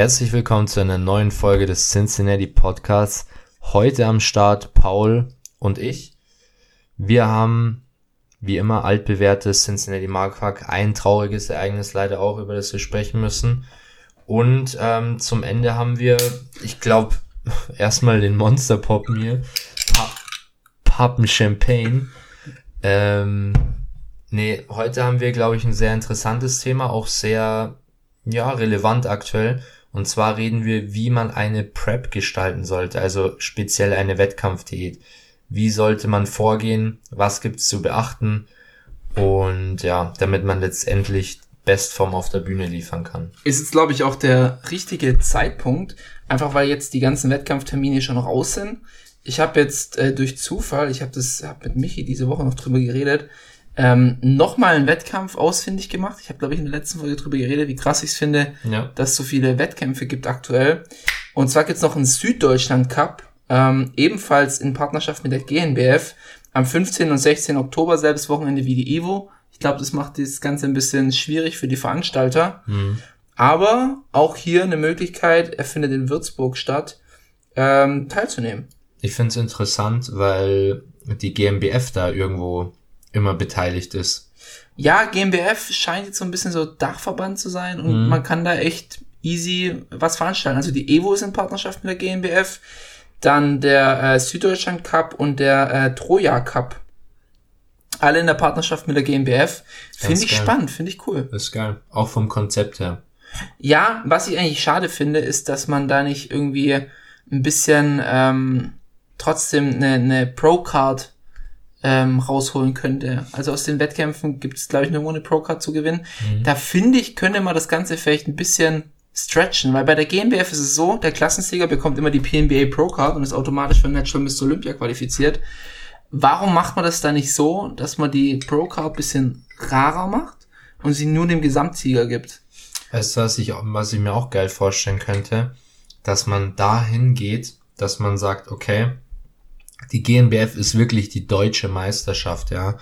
Herzlich willkommen zu einer neuen Folge des Cincinnati Podcasts. Heute am Start Paul und ich. Wir haben wie immer altbewährtes Cincinnati Markwag, ein trauriges Ereignis leider auch, über das wir sprechen müssen. Und ähm, zum Ende haben wir, ich glaube, erstmal den Monster Pop mir. Pa Pappen Champagne. Ähm, nee, heute haben wir, glaube ich, ein sehr interessantes Thema, auch sehr, ja, relevant aktuell. Und zwar reden wir, wie man eine Prep gestalten sollte, also speziell eine Wettkampfdiät. Wie sollte man vorgehen? Was gibt's zu beachten? Und ja, damit man letztendlich Bestform auf der Bühne liefern kann. ist jetzt, glaube ich, auch der richtige Zeitpunkt, einfach weil jetzt die ganzen Wettkampftermine schon raus sind. Ich habe jetzt äh, durch Zufall, ich habe das hab mit Michi diese Woche noch drüber geredet, ähm, nochmal einen Wettkampf ausfindig gemacht. Ich habe, glaube ich, in der letzten Folge drüber geredet, wie krass ich es finde, Ja. dass es so viele Wettkämpfe gibt aktuell. Und zwar gibt's noch einen Süddeutschland Cup, ähm, ebenfalls in Partnerschaft mit der GNBF, am 15. und 16. Oktober, selbes Wochenende wie die Evo. Ich glaube, das macht das Ganze ein bisschen schwierig für die Veranstalter. Aber auch hier eine Möglichkeit, er findet in Würzburg statt, ähm, teilzunehmen. Ich finde es interessant, weil die GmbF da irgendwo immer beteiligt ist. Ja, GmbF scheint jetzt so ein bisschen so Dachverband zu sein und man kann da echt easy was veranstalten. Also die Evo ist in Partnerschaft mit der GmbF, dann der äh, Süddeutschland Cup und der äh, Troja Cup. Alle in der Partnerschaft mit der GmbF. Finde ich geil. spannend, finde ich cool. Das ist geil. Auch vom Konzept her. Ja, was ich eigentlich schade finde, ist, dass man da nicht irgendwie ein bisschen ähm, trotzdem eine, eine Pro-Card ähm, rausholen könnte. Also aus den Wettkämpfen gibt es, glaube ich, nur eine Pro-Card zu gewinnen. Da finde ich, könnte man das Ganze vielleicht ein bisschen stretchen, weil bei der GmbF ist es so, der Klassensieger bekommt immer die PNBA Pro-Card und ist automatisch für Natural Mr. Olympia qualifiziert. Warum macht man das da nicht so, dass man die Pro-Card bisschen rarer macht und sie nur dem Gesamtsieger gibt? Weißt du, was ich, was ich mir auch geil vorstellen könnte? Dass man dahin geht, dass man sagt, okay, die GmbF ist wirklich die deutsche Meisterschaft, ja.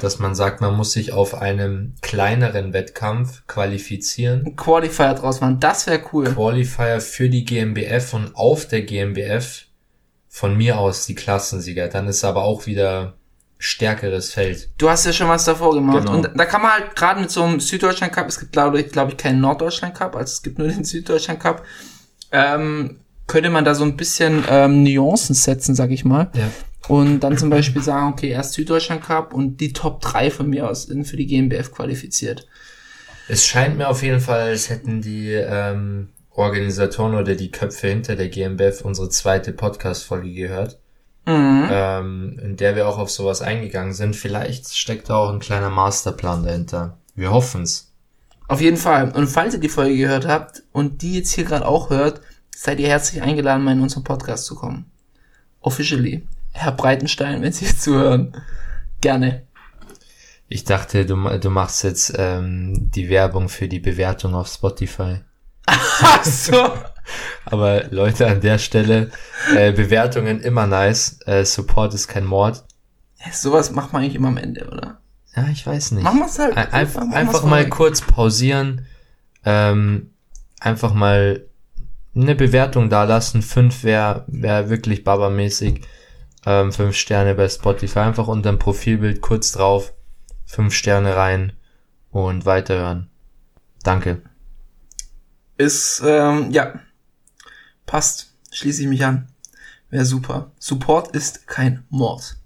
Dass man sagt, man muss sich auf einem kleineren Wettkampf qualifizieren. ein Qualifier draus machen. Das wäre cool. Qualifier für die GmbF und auf der GmbF von mir aus die Klassensieger. Dann ist aber auch wieder stärkeres Feld. Du hast ja schon was davor gemacht. Genau. Und da kann man halt gerade mit so einem Süddeutschland Cup, es gibt glaube ich, glaube ich keinen Norddeutschland Cup, also es gibt nur den Süddeutschland Cup, ähm, könnte man da so ein bisschen ähm, Nuancen setzen, sag ich mal. Ja. Und dann zum Beispiel sagen, okay, erst Süddeutschland Cup und die Top 3 von mir aus sind für die GmbF qualifiziert. Es scheint mir auf jeden Fall, als hätten die ähm, Organisatoren oder die Köpfe hinter der GmbF unsere zweite Podcast-Folge gehört, ähm, in der wir auch auf sowas eingegangen sind. Vielleicht steckt da auch ein kleiner Masterplan dahinter. Wir hoffen's. Auf jeden Fall. Und falls ihr die Folge gehört habt und die jetzt hier gerade auch hört, seid ihr herzlich eingeladen, mal in unseren Podcast zu kommen. Officially. Herr Breitenstein, wenn Sie zuhören. Gerne. Ich dachte, du, du machst jetzt ähm, die Werbung für die Bewertung auf Spotify. Ach so. Aber Leute, an der Stelle, äh, Bewertungen immer nice. Äh, Support ist kein Mord. Sowas macht man eigentlich immer am Ende, oder? Ja, ich weiß nicht. Machen wir's halt. Ein- Einfach, einfach mal kurz pausieren, ähm, einfach mal eine Bewertung da lassen. Fünf wäre wär wirklich babamäßig. Ähm, fünf Sterne bei Spotify. Einfach unter dem Profilbild kurz drauf. Fünf Sterne rein und weiterhören. Danke. Ist, ähm, ja. Passt. Schließe ich mich an. Wäre super. Support ist kein Mord.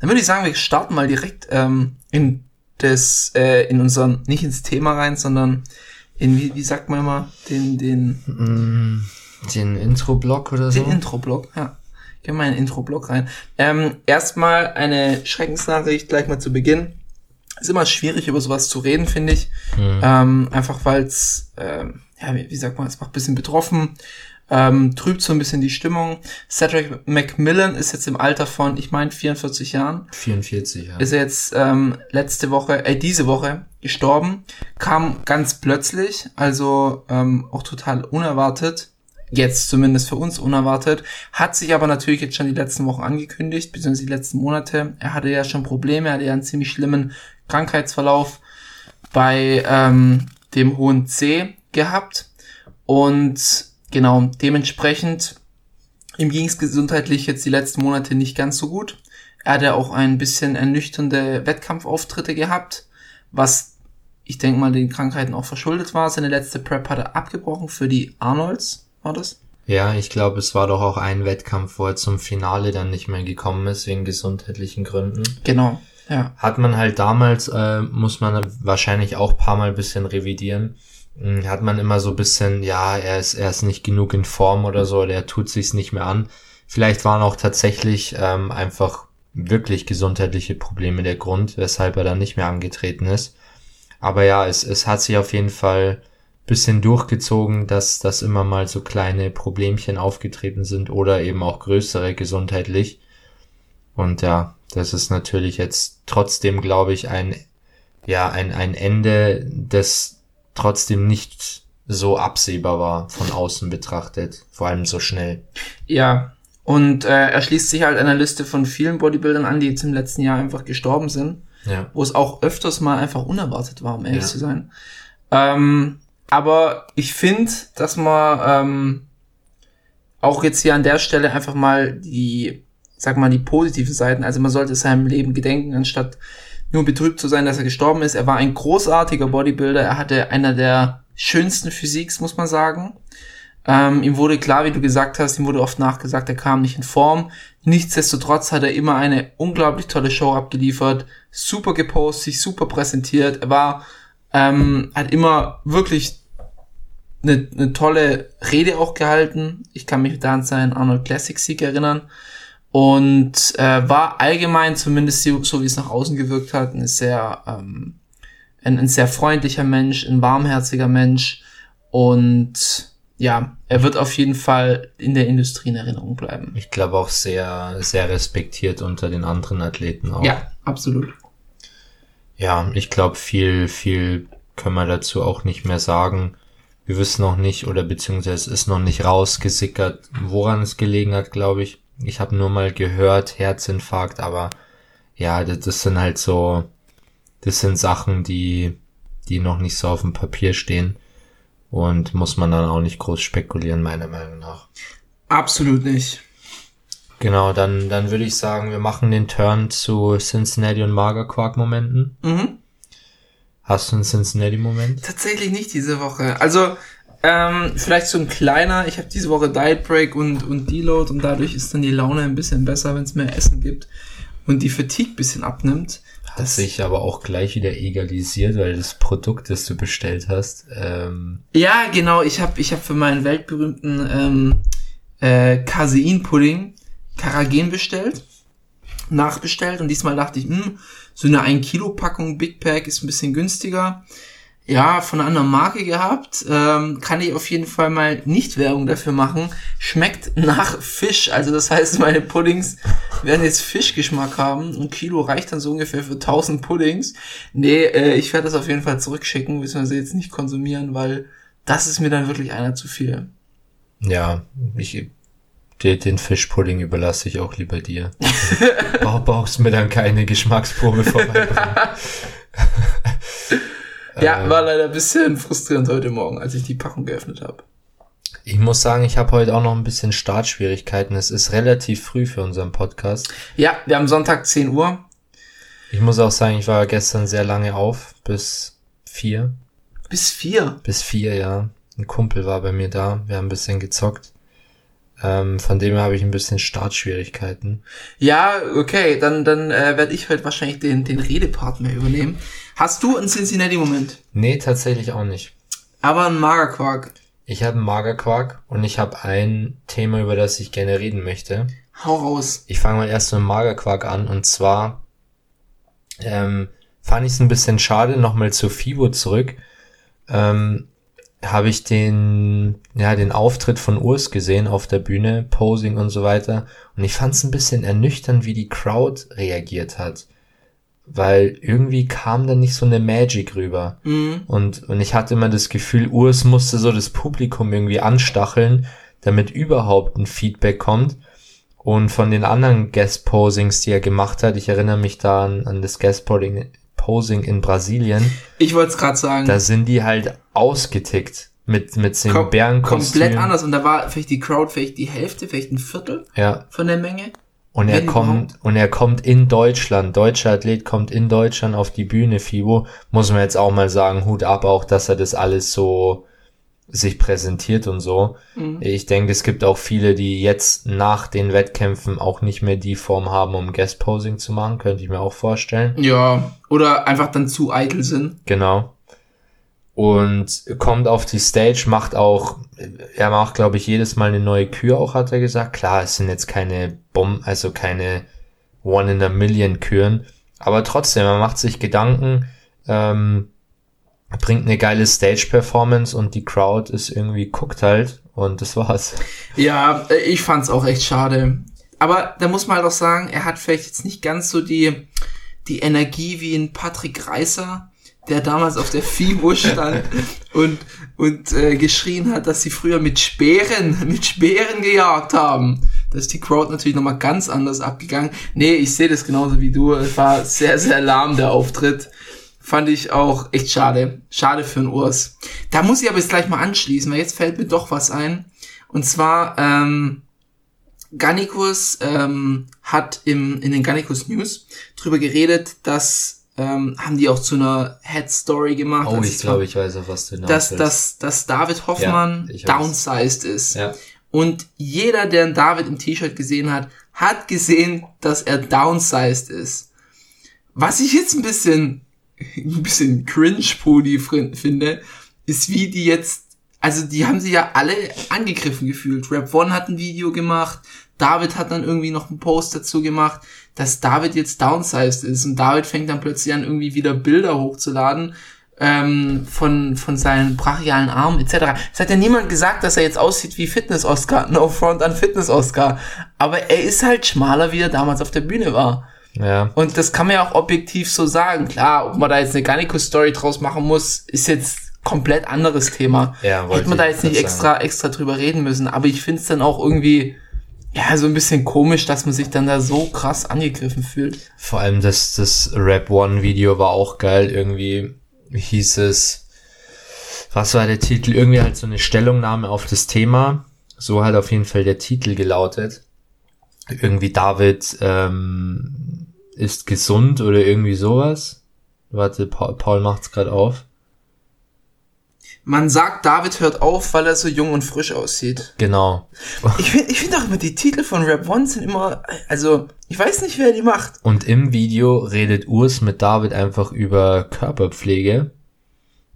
Dann würde ich sagen, wir starten mal direkt ähm, in das, äh, in unseren, nicht ins Thema rein, sondern in, wie, wie sagt man immer, den, den, Den Intro-Block oder so? den Intro-Block, ja. Gehen wir mal in den Intro-Block rein. Ähm, erstmal eine Schreckensnachricht gleich mal zu Beginn. Ist immer schwierig, über sowas zu reden, finde ich. Ähm, einfach weil es, ähm, ja, wie, wie sagt man, es macht ein bisschen betroffen. Ähm, trübt so ein bisschen die Stimmung. Cedric McMillan ist jetzt im Alter von, ich meine, 44 Jahren. 44, ja. Ist er jetzt ähm, letzte Woche, äh, diese Woche gestorben. Kam ganz plötzlich, also ähm, auch total unerwartet. Jetzt zumindest für uns unerwartet. Hat sich aber natürlich jetzt schon die letzten Wochen angekündigt, beziehungsweise die letzten Monate. Er hatte ja schon Probleme, er hatte ja einen ziemlich schlimmen Krankheitsverlauf bei ähm, dem hohen C gehabt. Und genau, dementsprechend, ihm ging es gesundheitlich jetzt die letzten Monate nicht ganz so gut. Er hatte auch ein bisschen ernüchternde Wettkampfauftritte gehabt, was ich denke mal den Krankheiten auch verschuldet war. Seine letzte Prep hat er abgebrochen für die Arnolds, war das? Ja, ich glaube, es war doch auch ein Wettkampf, wo er zum Finale dann nicht mehr gekommen ist, wegen gesundheitlichen Gründen. Genau, ja. Hat man halt damals, äh, muss man wahrscheinlich auch paar Mal bisschen revidieren. Hm, Hat man immer so bisschen, ja, er ist, er ist nicht genug in Form oder so, oder er tut sich's nicht mehr an. Vielleicht waren auch tatsächlich ähm, einfach wirklich gesundheitliche Probleme der Grund, weshalb er dann nicht mehr angetreten ist. Aber ja, es, es hat sich auf jeden Fall bisschen durchgezogen, dass, dass immer mal so kleine Problemchen aufgetreten sind oder eben auch größere gesundheitlich. Und ja, das ist natürlich jetzt trotzdem, glaube ich, ein, ja, ein, ein Ende, das trotzdem nicht so absehbar war von außen betrachtet, vor allem so schnell. Ja, und äh, er schließt sich halt einer Liste von vielen Bodybuildern an, die jetzt im letzten Jahr einfach gestorben sind, Ja. wo es auch öfters mal einfach unerwartet war, um ehrlich Ja. zu sein. Ähm, aber ich finde, dass man ähm, auch jetzt hier an der Stelle einfach mal die, sag mal, die positiven Seiten, also man sollte seinem Leben gedenken, anstatt nur betrübt zu sein, dass er gestorben ist. Er war ein großartiger Bodybuilder, er hatte einer der schönsten Physiks, muss man sagen. Ähm, ihm wurde klar, wie du gesagt hast, ihm wurde oft nachgesagt, er kam nicht in Form. Nichtsdestotrotz hat er immer eine unglaublich tolle Show abgeliefert, super gepostet, sich super präsentiert. Er war, ähm, hat immer wirklich eine, eine tolle Rede auch gehalten. Ich kann mich da an seinen Arnold Classic Sieg erinnern. Und äh, war allgemein, zumindest so, so wie es nach außen gewirkt hat, ein sehr, ähm, ein, ein sehr freundlicher Mensch, ein warmherziger Mensch. Und ja, er wird auf jeden Fall in der Industrie in Erinnerung bleiben. Ich glaube auch sehr, sehr respektiert unter den anderen Athleten auch. Ja, absolut. Ja, ich glaube, viel, viel können wir dazu auch nicht mehr sagen. Wir wissen noch nicht, oder beziehungsweise es ist noch nicht rausgesickert, woran es gelegen hat, glaube ich. Ich habe nur mal gehört, Herzinfarkt, aber ja, das, das sind halt so, das sind Sachen, die, die noch nicht so auf dem Papier stehen. Und muss man dann auch nicht groß spekulieren, meiner Meinung nach. Absolut nicht. Genau, dann, dann würde ich sagen, wir machen den Turn zu Cincinnati und Magerquark-Momenten. Mhm. Hast du einen Cincinnati-Moment? Tatsächlich nicht diese Woche. Also, ähm, vielleicht so ein kleiner, ich habe diese Woche Diet Break und, und Deload und dadurch ist dann die Laune ein bisschen besser, wenn es mehr Essen gibt und die Fatigue bisschen abnimmt. Hat sich aber auch gleich wieder egalisiert, weil das Produkt, das du bestellt hast, ähm, Ja, genau, ich habe ich hab für meinen weltberühmten ähm, äh, Casein-Pudding Karagen bestellt, nachbestellt und diesmal dachte ich, hm, so eine 1 Kilo Packung Big Pack ist ein bisschen günstiger. Ja, von einer anderen Marke gehabt, ähm, kann ich auf jeden Fall mal nicht Werbung dafür machen. Schmeckt nach Fisch, also das heißt, meine Puddings werden jetzt Fischgeschmack haben. Ein Kilo reicht dann so ungefähr für 1000 Puddings. Nee, äh, ich werde das auf jeden Fall zurückschicken, beziehungsweise jetzt nicht konsumieren, weil das ist mir dann wirklich einer zu viel. ja, ich, den, Fischpudding überlasse ich auch lieber dir. Brauch, brauchst mir dann keine Geschmacksprobe vorbeibringen. Ja, war leider ein bisschen frustrierend heute Morgen, als ich die Packung geöffnet habe. Ich muss sagen, ich habe heute auch noch ein bisschen Startschwierigkeiten. Es ist relativ früh für unseren Podcast. Ja, wir haben Sonntag 10 Uhr. Ich muss auch sagen, ich war gestern sehr lange auf, bis vier. Bis vier. Bis vier, ja. Ein Kumpel war bei mir da, wir haben ein bisschen gezockt. Ähm, von dem her habe ich ein bisschen Startschwierigkeiten. Ja, okay, dann, dann äh, werde ich heute wahrscheinlich den, den Redepart mehr übernehmen. Hast du einen Cincinnati-Moment? Nee, tatsächlich auch nicht. Aber ein Magerquark. Ich habe einen Magerquark und ich habe ein Thema, über das ich gerne reden möchte. Hau raus. Ich fange mal erst mit dem Magerquark an und zwar ähm, fand ich es ein bisschen schade, nochmal zu FIBO zurück. Ähm, habe ich den, ja, den Auftritt von Urs gesehen auf der Bühne, Posing und so weiter. Und ich fand es ein bisschen ernüchternd, wie die Crowd reagiert hat. Weil irgendwie kam da nicht so eine Magic rüber. Und, und ich hatte immer das Gefühl, Urs musste so das Publikum irgendwie anstacheln, damit überhaupt ein Feedback kommt. Und von den anderen Guest-Posings, die er gemacht hat, ich erinnere mich da an, an das Guest-Posing Posing in Brasilien, Ich wollte es gerade sagen. da sind die halt ausgetickt mit, mit dem Kom- Bärenkostüm. komplett anders. Und da war vielleicht die Crowd vielleicht die Hälfte, vielleicht ein Viertel Ja. von der Menge. Und er Wenn kommt, und er kommt in Deutschland, deutscher Athlet kommt in Deutschland auf die Bühne, Fibo, muss man jetzt auch mal sagen, Hut ab auch, dass er das alles so sich präsentiert und so. Ich denke, es gibt auch viele, die jetzt nach den Wettkämpfen auch nicht mehr die Form haben, um Guest Posing zu machen, könnte ich mir auch vorstellen. Ja. Oder einfach dann zu eitel sind. Genau. Und kommt auf die Stage, macht auch, er macht, glaube ich, jedes Mal eine neue Kür auch, hat er gesagt. Klar, es sind jetzt keine Bomben, also keine One in a Million Küren. Aber trotzdem, er macht sich Gedanken, ähm, bringt eine geile Stage-Performance und die Crowd ist irgendwie guckt halt und das war's. Ja, äh, ich fand's auch echt schade. Aber da muss man halt auch sagen, er hat vielleicht jetzt nicht ganz so die, die Energie wie ein Patrick Reißer, der damals auf der FIBO stand und, und äh, geschrien hat, dass sie früher mit Speeren, mit Speeren gejagt haben. Da ist die Crowd natürlich nochmal ganz anders abgegangen. Nee, ich sehe das genauso wie du. Es war sehr, sehr lahm, der Auftritt. Fand ich auch echt schade. Schade für den Urs. Da muss ich aber jetzt gleich mal anschließen, weil jetzt fällt mir doch was ein. Und zwar, ähm, Gannikus ähm, hat im, in den Gannikus News drüber geredet, dass ähm, haben die auch zu einer Head Story gemacht. Oh, ich glaube, ich weiß, auf was du hinaus dass, willst. dass, dass David Hoffmann Ja, downsized ist. Ja. Und jeder, der einen David im T-Shirt gesehen hat, hat gesehen, dass er downsized ist. Was ich jetzt ein bisschen, ein bisschen cringe-pudi finde, ist wie die jetzt, also die haben sich ja alle angegriffen gefühlt. Rap One hat ein Video gemacht, David hat dann irgendwie noch einen Post dazu gemacht, dass David jetzt downsized ist und David fängt dann plötzlich an, irgendwie wieder Bilder hochzuladen ähm, von, von seinen brachialen Armen etc. Es hat ja niemand gesagt, dass er jetzt aussieht wie Fitness-Oscar, no front an Fitness-Oscar. Aber er ist halt schmaler, wie er damals auf der Bühne war. ja. Und das kann man ja auch objektiv so sagen. Klar, ob man da jetzt eine Garnico-Story draus machen muss, ist jetzt komplett anderes Thema. Ja, Hätte man da jetzt nicht extra, extra drüber reden müssen. Aber ich finde es dann auch irgendwie, ja, so ein bisschen komisch, dass man sich dann da so krass angegriffen fühlt. Vor allem das, das Rap One Video war auch geil. Irgendwie hieß es, was war der Titel? Irgendwie halt so eine Stellungnahme auf das Thema. So hat auf jeden Fall der Titel gelautet. Irgendwie David ähm, ist gesund oder irgendwie sowas. Warte, Paul, Paul macht's gerade auf. Man sagt, David hört auf, weil er so jung und frisch aussieht. Genau. Ich finde ich find auch immer, die Titel von Rap One sind immer, also, ich weiß nicht, wer die macht. Und im Video redet Urs mit David einfach über Körperpflege.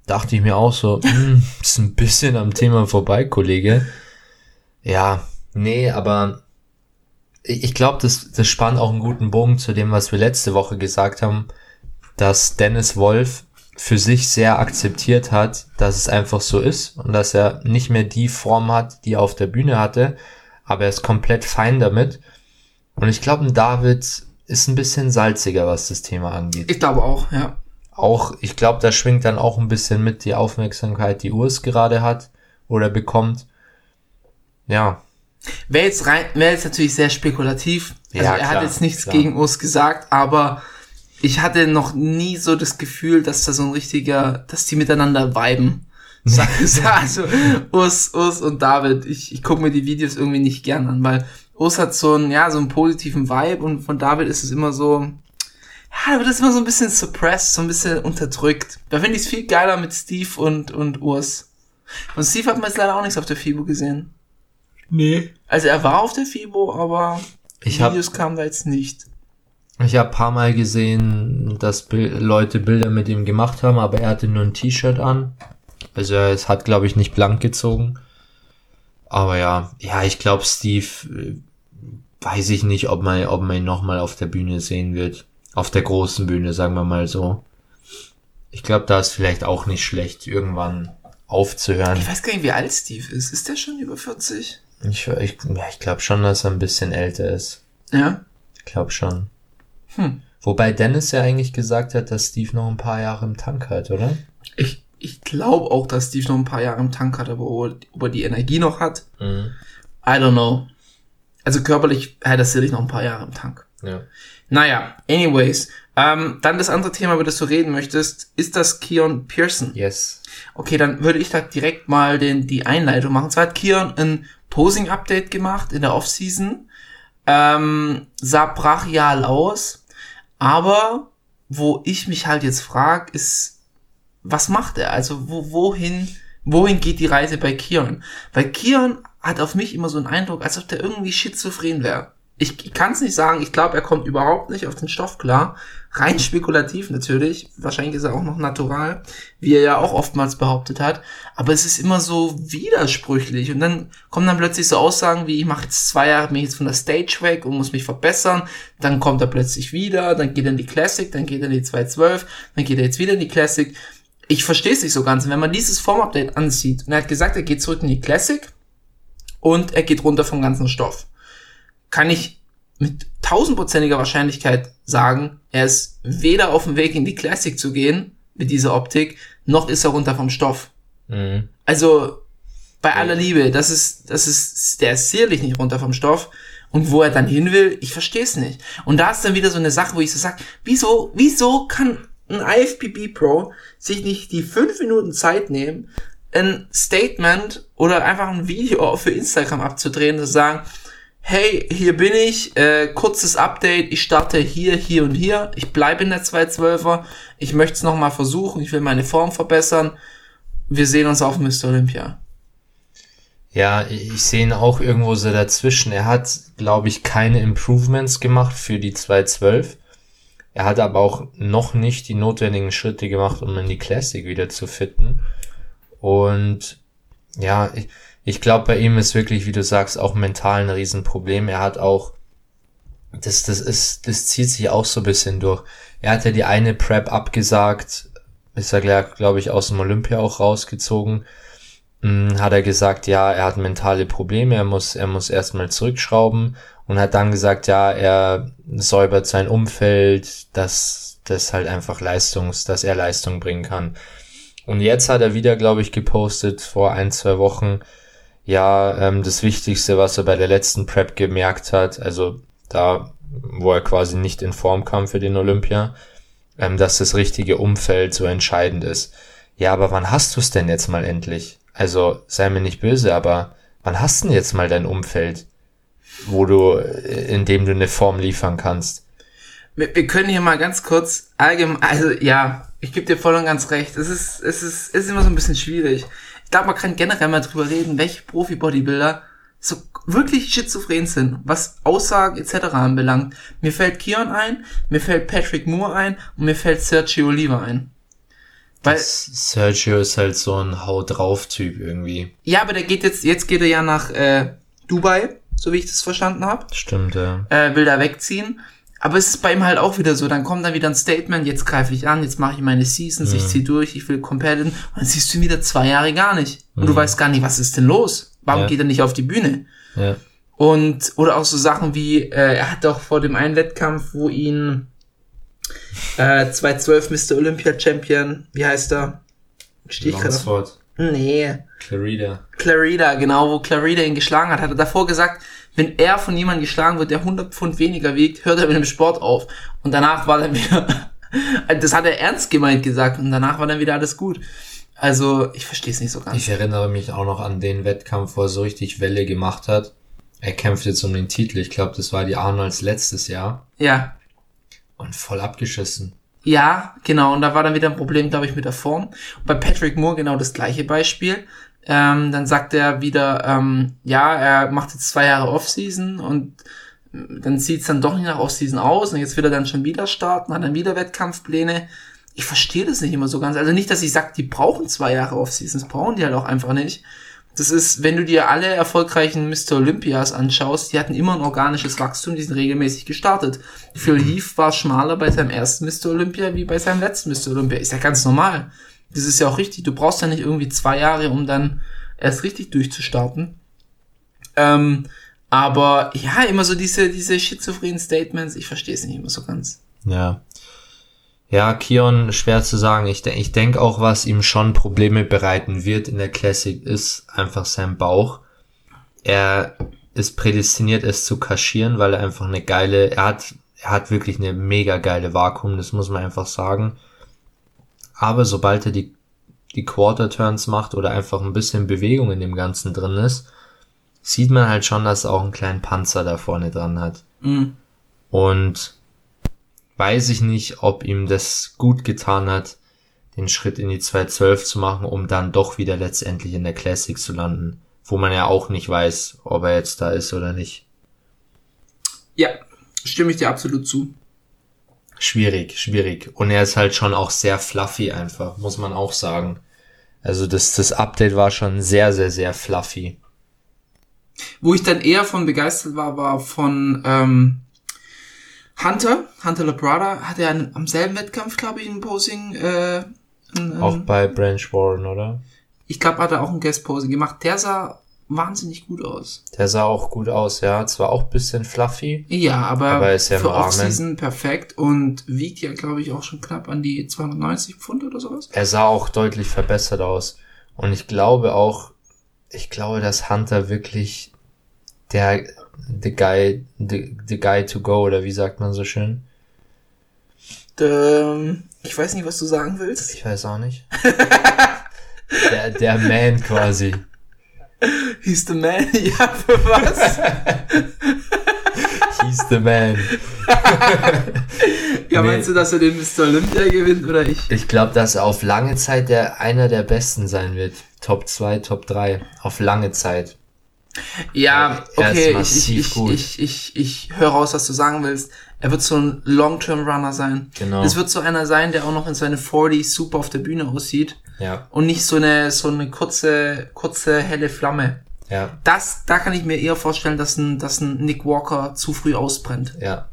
Dachte ich mir auch so, hm, ist ein bisschen am Thema vorbei, Kollege. Ja, nee, aber ich, ich glaube, das, das spannt auch einen guten Bogen zu dem, was wir letzte Woche gesagt haben, dass Dennis Wolf für sich sehr akzeptiert hat, dass es einfach so ist und dass er nicht mehr die Form hat, die er auf der Bühne hatte, aber er ist komplett fein damit. Und ich glaube, ein David ist ein bisschen salziger, was das Thema angeht. Ich glaube auch, ja. Auch, ich glaube, da schwingt dann auch ein bisschen mit die Aufmerksamkeit, die Urs gerade hat oder bekommt. Ja, Wäre jetzt rein, wäre jetzt natürlich sehr spekulativ. Also Ja, er klar, hat jetzt nichts klar. gegen Urs gesagt, aber ich hatte noch nie so das Gefühl, dass da so ein richtiger, dass die miteinander viben. Also Urs, Urs und David, ich, ich gucke mir die Videos irgendwie nicht gern an, weil Urs hat so einen, ja, so einen positiven Vibe und von David ist es immer so, ja, da wird es immer so ein bisschen suppressed, so ein bisschen unterdrückt. Da finde ich es viel geiler mit Steve und, und Urs. Und Steve hat man jetzt leider auch nichts auf der FIBO gesehen. Nee. Also er war auf der FIBO, aber Ich hab- Videos kamen da jetzt nicht. Ich habe paar Mal gesehen, dass Bil Leute Bilder mit ihm gemacht haben, aber er hatte nur ein T-Shirt an. Also es hat, glaube ich, nicht blank gezogen. Aber ja, ja, ich glaube, Steve, äh, weiß ich nicht, ob man, ob man ihn nochmal auf der Bühne sehen wird. Auf der großen Bühne, sagen wir mal so. Ich glaube, da ist vielleicht auch nicht schlecht, irgendwann aufzuhören. Ich weiß gar nicht, wie alt Steve ist. Ist der schon über 40? Ich, ich, ja, ich glaube schon, dass er ein bisschen älter ist. Ja. Ich glaube schon. Hm. Wobei Dennis ja eigentlich gesagt hat, dass Steve noch ein paar Jahre im Tank hat, oder? Ich, ich glaube auch, dass Steve noch ein paar Jahre im Tank hat, aber ob er die Energie noch hat, Mhm. I don't know. Also körperlich hat er sicherlich noch ein paar Jahre im Tank. Ja. Naja, anyways. Ähm, dann das andere Thema, über das du reden möchtest, ist das Keon Pearson. Yes. Okay, dann würde ich da direkt mal den, die Einleitung machen. Zwar hat Keon ein Posing-Update gemacht in der Offseason. Ähm, sah brachial aus. Aber wo ich mich halt jetzt frage, ist, was macht er? Also wo, wohin, wohin geht die Reise bei Keon? Weil Keon hat auf mich immer so einen Eindruck, als ob der irgendwie schizophren wäre. Ich kann es nicht sagen, ich glaube, er kommt überhaupt nicht auf den Stoff klar. Rein spekulativ natürlich. Wahrscheinlich ist er auch noch natural, wie er ja auch oftmals behauptet hat. Aber es ist immer so widersprüchlich. Und dann kommen dann plötzlich so Aussagen wie, ich mache jetzt zwei Jahre, bin ich jetzt von der Stage weg und muss mich verbessern. Dann kommt er plötzlich wieder, dann geht er in die Classic, dann geht er in die 212, dann geht er jetzt wieder in die Classic. Ich verstehe es nicht so ganz. Wenn man dieses Form-Update ansieht, und er hat gesagt, er geht zurück in die Classic und er geht runter vom ganzen Stoff, kann ich mit tausendprozentiger Wahrscheinlichkeit sagen, er ist weder auf dem Weg in die Classic zu gehen mit dieser Optik, noch ist er runter vom Stoff. Mhm. Also bei aller Liebe, das ist, das ist, der ist sicherlich nicht runter vom Stoff. Und wo er dann hin will, ich verstehe es nicht. Und da ist dann wieder so eine Sache, wo ich so sag, wieso, wieso kann ein IFBB Pro sich nicht die fünf Minuten Zeit nehmen, ein Statement oder einfach ein Video für Instagram abzudrehen und zu sagen, hey, hier bin ich, äh, kurzes Update, ich starte hier, hier und hier, ich bleibe in der 212er, ich möchte es nochmal versuchen, ich will meine Form verbessern, wir sehen uns auf Mr. Olympia. Ja, ich sehe ihn auch irgendwo so dazwischen. Er hat, glaube ich, keine Improvements gemacht für die 212. Er hat aber auch noch nicht die notwendigen Schritte gemacht, um in die Classic wieder zu fitten. Und ja, ich, ich glaube, bei ihm ist wirklich, wie du sagst, auch mental ein Riesenproblem. Er hat auch, das, das ist, das zieht sich auch so ein bisschen durch. Er hat ja die eine Prep abgesagt, ist er, glaube ich, aus dem Olympia auch rausgezogen. Hm, Hat er gesagt, ja, er hat mentale Probleme, er muss, er muss erstmal zurückschrauben und hat dann gesagt, ja, er säubert sein Umfeld, dass das halt einfach Leistungs, dass er Leistung bringen kann. Und jetzt hat er wieder, glaube ich, gepostet vor ein, zwei Wochen, ja, ähm, das Wichtigste, was er bei der letzten Prep gemerkt hat, also da, wo er quasi nicht in Form kam für den Olympia, ähm, dass das richtige Umfeld so entscheidend ist. Ja, aber wann hast du es denn jetzt mal endlich? Also sei mir nicht böse, aber wann hast du denn jetzt mal dein Umfeld, wo du, äh, in dem du eine Form liefern kannst? Wir, wir können hier mal ganz kurz allgemein, also ja, ich gebe dir voll und ganz recht. Es ist, es ist, es ist immer so ein bisschen schwierig. Ich glaube, man kann generell mal drüber reden, welche Profi-Bodybuilder so wirklich schizophren sind, was Aussagen etc. anbelangt. Mir fällt Kion ein, mir fällt Patrick Moore ein und mir fällt Sergio Oliva ein. Weil, Sergio ist halt so ein Hau drauf Typ irgendwie. ja, aber der geht jetzt, jetzt geht er ja nach äh, Dubai, so wie ich das verstanden habe. Stimmt, ja. äh, will da wegziehen. Aber es ist bei ihm halt auch wieder so, dann kommt da wieder ein Statement, jetzt greife ich an, jetzt mache ich meine Seasons, ich zieh durch, ich will competitive und dann siehst du ihn wieder zwei Jahre gar nicht. Und du weißt gar nicht, was ist denn los? Warum Ja. geht er nicht auf die Bühne? Ja. Und, oder auch so Sachen wie, äh, er hat doch vor dem einen Wettkampf, wo ihn äh, 2012 Mr. Olympia Champion, wie heißt er? Steh ich gerade Nee. Clarida. Clarida, genau, wo Clarida ihn geschlagen hat, hat er davor gesagt, wenn er von jemandem geschlagen wird, der 100 Pfund weniger wiegt, hört er mit dem Sport auf. Und danach war dann wieder, das hat er ernst gemeint gesagt, und danach war dann wieder alles gut. Also, ich verstehe es nicht so ganz. Ich erinnere mich auch noch an den Wettkampf, wo er so richtig Welle gemacht hat. Er kämpft jetzt um den Titel. Ich glaube, das war die Arnolds letztes Jahr. ja, Und voll abgeschissen. Ja, genau, und da war dann wieder ein Problem, glaube ich, mit der Form. Und bei Patrick Moore genau das gleiche Beispiel. Ähm, dann sagt er wieder, ähm, ja, er macht jetzt zwei Jahre Offseason und dann sieht's dann doch nicht nach Offseason aus und jetzt will er dann schon wieder starten, hat dann wieder Wettkampfpläne. Ich verstehe das nicht immer so ganz. Also nicht, dass ich sage, die brauchen zwei Jahre Offseasons, brauchen die halt auch einfach nicht. Das ist, wenn du dir alle erfolgreichen Mr. Olympias anschaust, die hatten immer ein organisches Wachstum, die sind regelmäßig gestartet. Phil Heath war schmaler bei seinem ersten Mr. Olympia wie bei seinem letzten Mr. Olympia. Ist ja ganz normal. Das ist ja auch richtig. Du brauchst ja nicht irgendwie zwei Jahre, um dann erst richtig durchzustarten. Ähm, aber ja, immer so diese, diese schizophrenen Statements, ich verstehe es nicht immer so ganz. Ja. Ja, Kion, schwer zu sagen. Ich, de ich denke auch, was ihm schon Probleme bereiten wird in der Classic, ist einfach sein Bauch. Er ist prädestiniert, es zu kaschieren, weil er einfach eine geile, er hat, er hat wirklich eine mega geile Vakuum, das muss man einfach sagen. Aber sobald er die, die Quarter Turns macht oder einfach ein bisschen Bewegung in dem Ganzen drin ist, sieht man halt schon, dass er auch einen kleinen Panzer da vorne dran hat. Mhm. Und weiß ich nicht, ob ihm das gut getan hat, den Schritt in die 212 zu machen, um dann doch wieder letztendlich in der Classic zu landen, wo man ja auch nicht weiß, ob er jetzt da ist oder nicht. Ja, stimme ich dir absolut zu. Schwierig, schwierig. Und er ist halt schon auch sehr fluffy einfach, muss man auch sagen. Also das, das Update war schon sehr, sehr, sehr fluffy. Wo ich dann eher von begeistert war, war von ähm, Hunter. Hunter Labrada hat ja am selben Wettkampf, glaube ich, ein Posing. Äh, ein, Auch ähm, bei Branch Warren, oder? ich glaube, hat er auch ein Guest-Posing gemacht. Der sah wahnsinnig gut aus. Der sah auch gut aus, ja. Zwar auch bisschen fluffy. Ja, aber, Aber ist ja im für. Off-Season perfekt und wiegt ja, glaube ich, auch schon knapp an die 290 Pfund oder sowas. er sah auch deutlich verbessert aus. Und ich glaube auch, ich glaube, dass Hunter wirklich der, the guy, the, the guy to go, oder wie sagt man so schön? Ähm, ich weiß nicht, was du sagen willst. Ich weiß auch nicht. der, der Man quasi. He's the man. ja, für was? He's the Man. ja, Nee. meinst du, dass er den Mr. Olympia gewinnt oder ich? Ich glaube, dass er auf lange Zeit der, einer der Besten sein wird. Top 2, Top 3. Auf lange Zeit. Ja, okay, ich, ich, ich, ich, ich höre raus, was du sagen willst. Er wird so ein Long-Term-Runner sein. Genau. Es wird so einer sein, der auch noch in seine 40 super auf der Bühne aussieht Ja, und nicht so eine, so eine kurze, kurze, helle Flamme. ja, Das, da kann ich mir eher vorstellen, dass ein, dass ein Nick Walker zu früh ausbrennt. ja.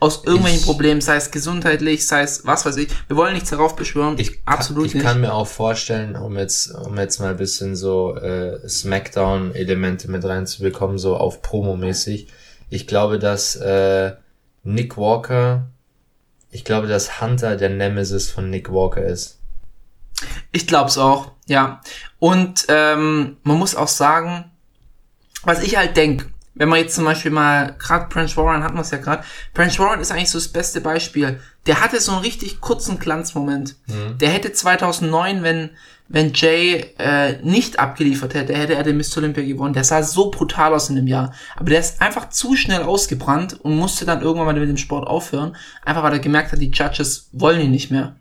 Aus irgendwelchen Ich- Problemen, sei es gesundheitlich, sei es was weiß ich. Wir wollen nichts darauf beschwören. Ich, Absolut ich nicht. kann mir auch vorstellen, um jetzt, um jetzt mal ein bisschen so äh, Smackdown-Elemente mit reinzubekommen, so auf Promo-mäßig. Ich glaube, dass äh, Nick Walker, ich glaube, dass Hunter der Nemesis von Nick Walker ist. Ich glaub's auch, ja. Und ähm, man muss auch sagen, was ich halt denk, wenn man jetzt zum Beispiel mal, gerade Branch Warren hatten wir es ja gerade, Branch Warren ist eigentlich so das beste Beispiel. Der hatte so einen richtig kurzen Glanzmoment. Der hätte 2009, wenn wenn Jay äh, nicht abgeliefert hätte, hätte er den Mr. Olympia gewonnen. Der sah so brutal aus in dem Jahr. Aber der ist einfach zu schnell ausgebrannt und musste dann irgendwann mal mit dem Sport aufhören. Einfach weil er gemerkt hat, die Judges wollen ihn nicht mehr.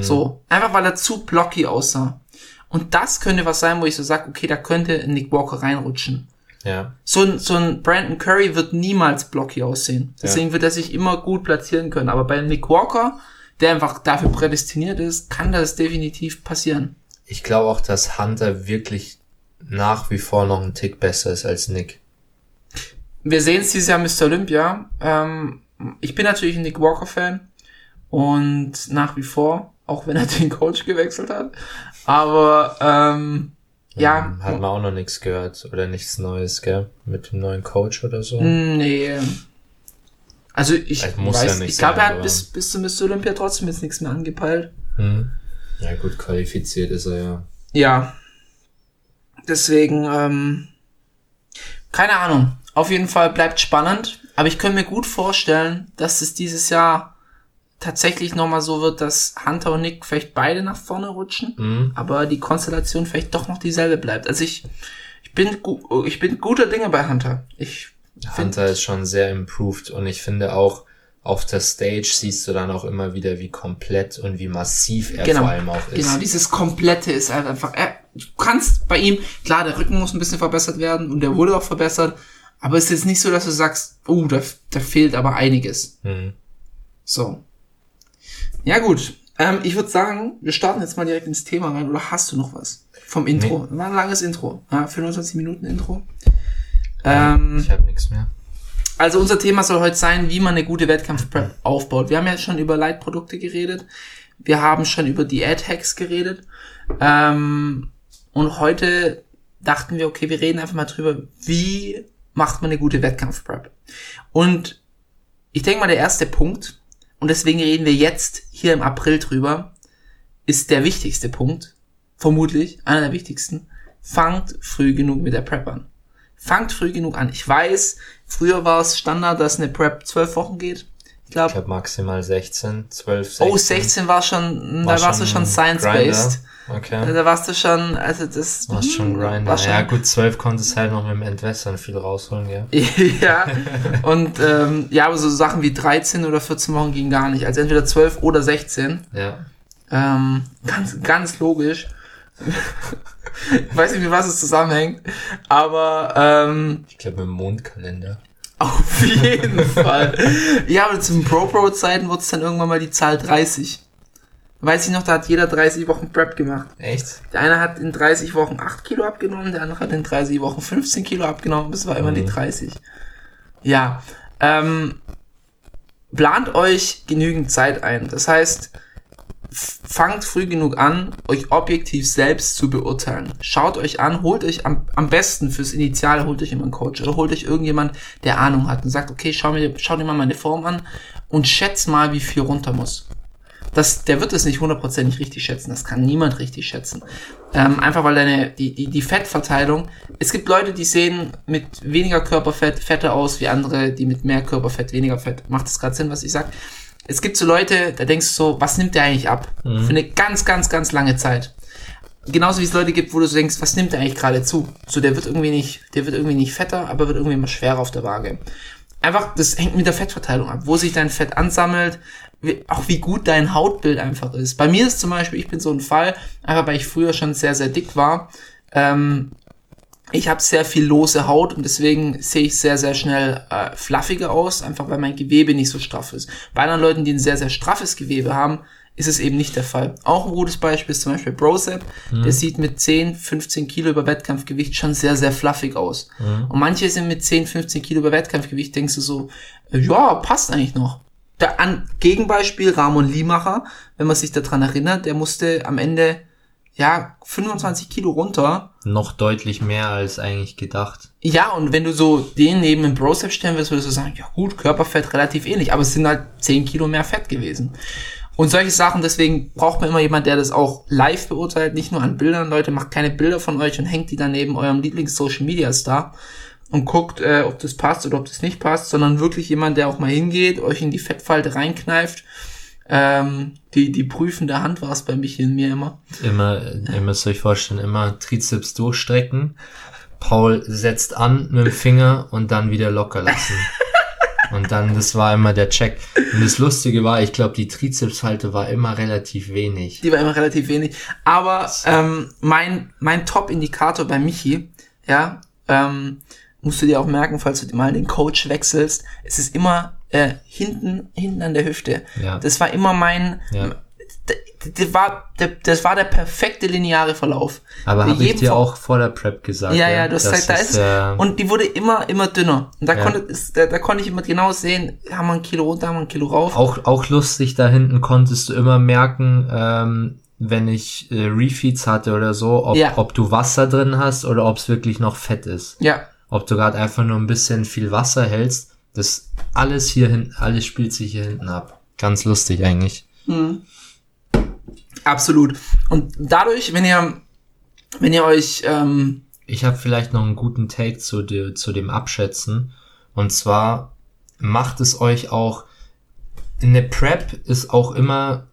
So, einfach weil er zu blocky aussah. Und das könnte was sein, wo ich so sage, okay, da könnte Nick Walker reinrutschen. Ja, So ein, so ein Brandon Curry wird niemals blocky aussehen. Deswegen wird er sich immer gut platzieren können. Aber bei Nick Walker, der einfach dafür prädestiniert ist, kann das definitiv passieren. ich glaube auch, dass Hunter wirklich nach wie vor noch ein Tick besser ist als Nick. Wir sehen es dieses Jahr Mr. Olympia. Ähm, ich bin natürlich ein Nick Walker-Fan. Und nach wie vor, auch wenn er den Coach gewechselt hat. Aber ähm, ja, Ähm, Hat man auch noch nichts gehört oder nichts Neues, gell? Mit dem neuen Coach oder so. Nee. Also ich ja weiß, nicht ich glaube, er hat bis, bis zum Mr. Olympia trotzdem jetzt nichts mehr angepeilt. Hm. Ja gut, qualifiziert ist er ja. Ja. Deswegen, ähm, keine Ahnung. Auf jeden Fall bleibt spannend. Aber ich könnte mir gut vorstellen, dass es dieses Jahr tatsächlich nochmal so wird, dass Hunter und Nick vielleicht beide nach vorne rutschen, Mhm. aber die Konstellation vielleicht doch noch dieselbe bleibt. Also ich, ich bin, gu- ich bin guter Dinge bei Hunter. Ich Hunter ist schon sehr improved und ich finde auch auf der Stage siehst du dann auch immer wieder, wie komplett und wie massiv er vor allem auch ist. Genau, dieses komplette ist halt einfach, er, du kannst bei ihm, klar, der Rücken muss ein bisschen verbessert werden und der wurde auch verbessert, aber es ist jetzt nicht so, dass du sagst, oh, da, da fehlt aber einiges. Hm. So. Ja, gut. Ähm, ich würde sagen, wir starten jetzt mal direkt ins Thema rein, oder hast du noch was? Vom Intro. War ein langes Intro. Ja, 25 Minuten Intro. Ähm, Ich habe nichts mehr. also unser Thema soll heute sein, wie man eine gute Wettkampfprep aufbaut. Wir haben ja schon über Leitprodukte geredet. Wir haben schon über die Ad-Hacks geredet. Ähm, und heute dachten wir, okay, wir reden einfach mal drüber, wie macht man eine gute Wettkampfprep. Und ich denke mal, der erste Punkt, und deswegen reden wir jetzt hier im April drüber, ist der wichtigste Punkt, vermutlich einer der wichtigsten. Fangt früh genug mit der Prep an. Fangt früh genug an. Ich weiß, früher war es Standard, dass eine Prep zwölf Wochen geht. Ich Ich glaube, glaube maximal 16, 12, 16. oh, 16 war schon, da warst du schon science-based. Okay. Da warst du schon, also das Warst schon Grinder. war schon, Ja gut, 12 konntest halt noch mit dem Entwässern viel rausholen, gell? ja, und ähm, ja, aber so Sachen wie 13 oder 14 Wochen ging gar nicht. Also entweder 12 oder 16. Ja. Ähm, ganz, ganz logisch. ich weiß nicht, mit was es zusammenhängt, aber ähm, Ich glaube mit dem Mondkalender. Auf jeden Fall. Ja, aber zum Pro-Pro-Zeiten wurde es dann irgendwann mal die Zahl 30. Weiß ich noch, da hat jeder 30 Wochen Prep gemacht. Echt? Der eine hat in 30 Wochen 8 Kilo abgenommen, der andere hat in 30 Wochen 15 Kilo abgenommen, bis war immer die 30. Ja, ähm, plant euch genügend Zeit ein. Das heißt, fangt früh genug an, euch objektiv selbst zu beurteilen. Schaut euch an, holt euch am, am besten fürs Initiale, holt euch immer einen Coach oder holt euch irgendjemand, der Ahnung hat und sagt, okay, schau, mir, schau dir mal meine Form an und schätz mal, wie viel runter muss das, der wird es nicht hundertprozentig richtig schätzen. Das kann niemand richtig schätzen. Ähm, einfach weil deine, die, die, die Fettverteilung, es gibt Leute, die sehen mit weniger Körperfett fetter aus wie andere, die mit mehr Körperfett weniger Fett. Macht das gerade Sinn, was ich sag? Es gibt so Leute, da denkst du so, was nimmt der eigentlich ab? Für eine ganz, ganz, ganz lange Zeit. Genauso wie es Leute gibt, wo du so denkst, was nimmt der eigentlich gerade zu? So, der wird irgendwie nicht, der wird irgendwie nicht fetter, aber wird irgendwie immer schwerer auf der Waage. Einfach, das hängt mit der Fettverteilung ab, wo sich dein Fett ansammelt, wie, auch wie gut dein Hautbild einfach ist. Bei mir ist zum Beispiel, ich bin so ein Fall, einfach weil ich früher schon sehr, sehr dick war. Ähm, ich habe sehr viel lose Haut und deswegen sehe ich sehr, sehr schnell äh, fluffiger aus, einfach weil mein Gewebe nicht so straff ist. Bei anderen Leuten, die ein sehr, sehr straffes Gewebe haben, ist es eben nicht der Fall. Auch ein gutes Beispiel ist zum Beispiel Brosep. Der sieht mit 10, 15 Kilo über Wettkampfgewicht schon sehr, sehr fluffig aus. Und manche sind mit 10, 15 Kilo über Wettkampfgewicht, denkst du so, ja, passt eigentlich noch. Der an Gegenbeispiel Ramon Liemacher, wenn man sich daran erinnert, der musste am Ende ja 25 Kilo runter. Noch deutlich mehr als eigentlich gedacht. Ja, und wenn du so den neben dem Brocep stellen würdest, würdest du sagen, ja gut, Körperfett relativ ähnlich, aber es sind halt 10 Kilo mehr Fett gewesen. Und solche Sachen, deswegen braucht man immer jemand, der das auch live beurteilt, nicht nur an Bildern. Leute, macht keine Bilder von euch und hängt die dann neben eurem Lieblings-Social-Media-Star und guckt, äh, ob das passt oder ob das nicht passt, sondern wirklich jemand, der auch mal hingeht, euch in die Fettfalte reinkneift. Ähm, die, die prüfende Hand war es bei mich in mir immer. Immer, ihr müsst euch vorstellen, immer Trizeps durchstrecken. Paul setzt an mit dem Finger und dann wieder locker lassen. Und dann, das war immer der Check. Und das Lustige war, ich glaube, die Trizepsfalte war immer relativ wenig. Die war immer relativ wenig. Aber ähm, mein, mein Top-Indikator bei Michi, ja, ähm, musst du dir auch merken, falls du mal den Coach wechselst, es ist immer äh, hinten, hinten an der Hüfte. Ja. Das war immer mein, Ja. das war, der, das war der perfekte lineare Verlauf. Aber habe ich dir Ver- auch vor der Prep gesagt. Ja, ja, du hast gesagt, da ist, äh, und die wurde immer, immer dünner. Und da Ja. konnte, da, da konnte ich immer genau sehen, haben wir ein Kilo runter, haben wir ein Kilo rauf. auch, auch lustig, da hinten konntest du immer merken, ähm, wenn ich äh, Refeeds hatte oder so, ob, Ja. ob du Wasser drin hast oder ob es wirklich noch Fett ist. Ja, Ob du gerade einfach nur ein bisschen viel Wasser hältst. Das alles hier hinten, alles spielt sich hier hinten ab. Ganz lustig eigentlich. absolut. Und dadurch, wenn ihr, wenn ihr euch, ähm, Ich habe vielleicht noch einen guten Take zu, de, zu dem Abschätzen. Und zwar macht es euch auch, eine Prep ist auch immer,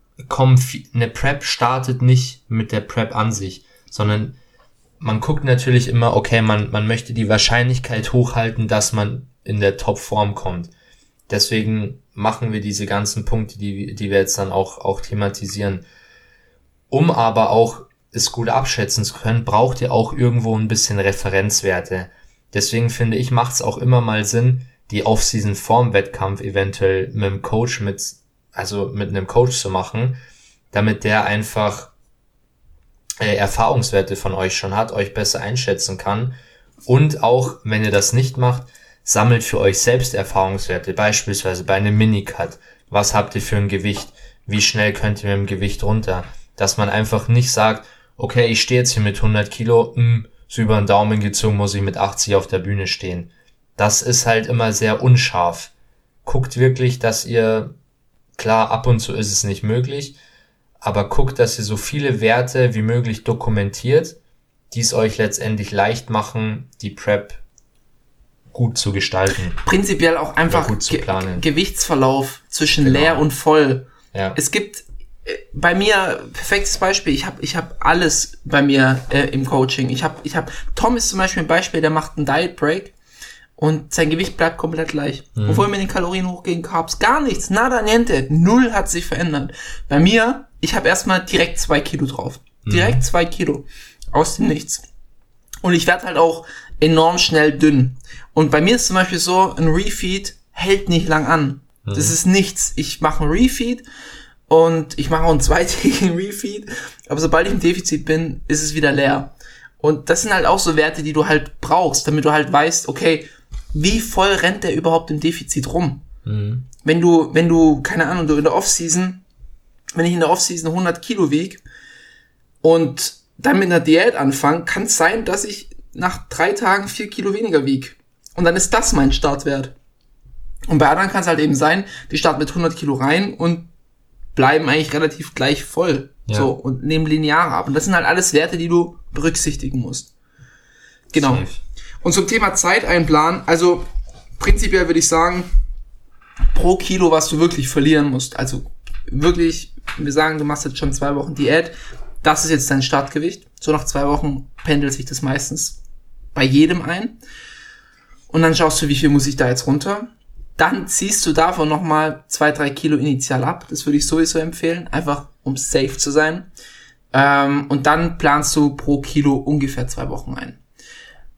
eine Prep startet nicht mit der Prep an sich, sondern man guckt natürlich immer, okay, man, man möchte die Wahrscheinlichkeit hochhalten, dass man in der Topform kommt. Deswegen machen wir diese ganzen Punkte, die, die wir jetzt dann auch, auch thematisieren. Um aber auch es gut abschätzen zu können, braucht ihr auch irgendwo ein bisschen Referenzwerte. Deswegen finde ich, macht es auch immer mal Sinn, die Off-Season vorm Wettkampf eventuell mit einem Coach mit, also mit einem Coach zu machen, damit der einfach äh, Erfahrungswerte von euch schon hat, euch besser einschätzen kann. Und auch, wenn ihr das nicht macht, sammelt für euch selbst Erfahrungswerte, beispielsweise bei einem Minicut. Was habt ihr für ein Gewicht? wie schnell könnt ihr mit dem Gewicht runter. Dass man einfach nicht sagt, okay, ich stehe jetzt hier mit 100 Kilo, mh, so über den Daumen gezogen muss ich mit 80 auf der Bühne stehen. Das ist halt immer sehr unscharf. Guckt wirklich, dass ihr, klar, ab und zu ist es nicht möglich, aber guckt, dass ihr so viele Werte wie möglich dokumentiert, die es euch letztendlich leicht machen, die Prep gut zu gestalten. Prinzipiell auch einfach gut zu Ge planen. Gewichtsverlauf zwischen Genau. leer und voll. Ja. Es gibt äh, bei mir perfektes Beispiel. Ich habe ich hab alles bei mir äh, im Coaching. Ich habe ich hab Tom ist zum Beispiel ein Beispiel, der macht einen Diet Break und sein Gewicht bleibt komplett gleich. Obwohl mit den Kalorien hochgehen, Carbs, gar nichts, nada niente, null hat sich verändert. Bei mir, ich habe erstmal direkt zwei Kilo drauf, direkt zwei Kilo aus dem Nichts. Und ich werde halt auch enorm schnell dünn. Und bei mir ist zum Beispiel so, ein Refeed hält nicht lang an. Das ist nichts. Ich mache einen Refeed und ich mache auch einen zweitägigen Refeed. Aber sobald ich im Defizit bin, ist es wieder leer. Und das sind halt auch so Werte, die du halt brauchst, damit du halt weißt, okay, wie voll rennt der überhaupt im Defizit rum? Wenn du, wenn du, keine Ahnung, du in der Offseason, wenn ich in der Offseason 100 Kilo wieg und dann mit einer Diät anfange, kann es sein, dass ich nach drei Tagen vier Kilo weniger wieg. Und dann ist das mein Startwert. Und bei anderen kann es halt eben sein, die starten mit 100 Kilo rein und bleiben eigentlich relativ gleich voll. Ja. So, und nehmen linear ab. Und das sind halt alles Werte, die du berücksichtigen musst. Genau. Safe. Und zum Thema Zeit einplanen, also prinzipiell würde ich sagen, pro Kilo, was du wirklich verlieren musst, also wirklich, wir sagen, du machst jetzt schon zwei Wochen Diät, das ist jetzt dein Startgewicht. So nach zwei Wochen pendelt sich das meistens bei jedem ein. Und dann schaust du, wie viel muss ich da jetzt runter. Dann ziehst du davon nochmal zwei, drei Kilo initial ab. Das würde ich sowieso empfehlen, einfach um safe zu sein. Ähm, und dann planst du pro Kilo ungefähr zwei Wochen ein.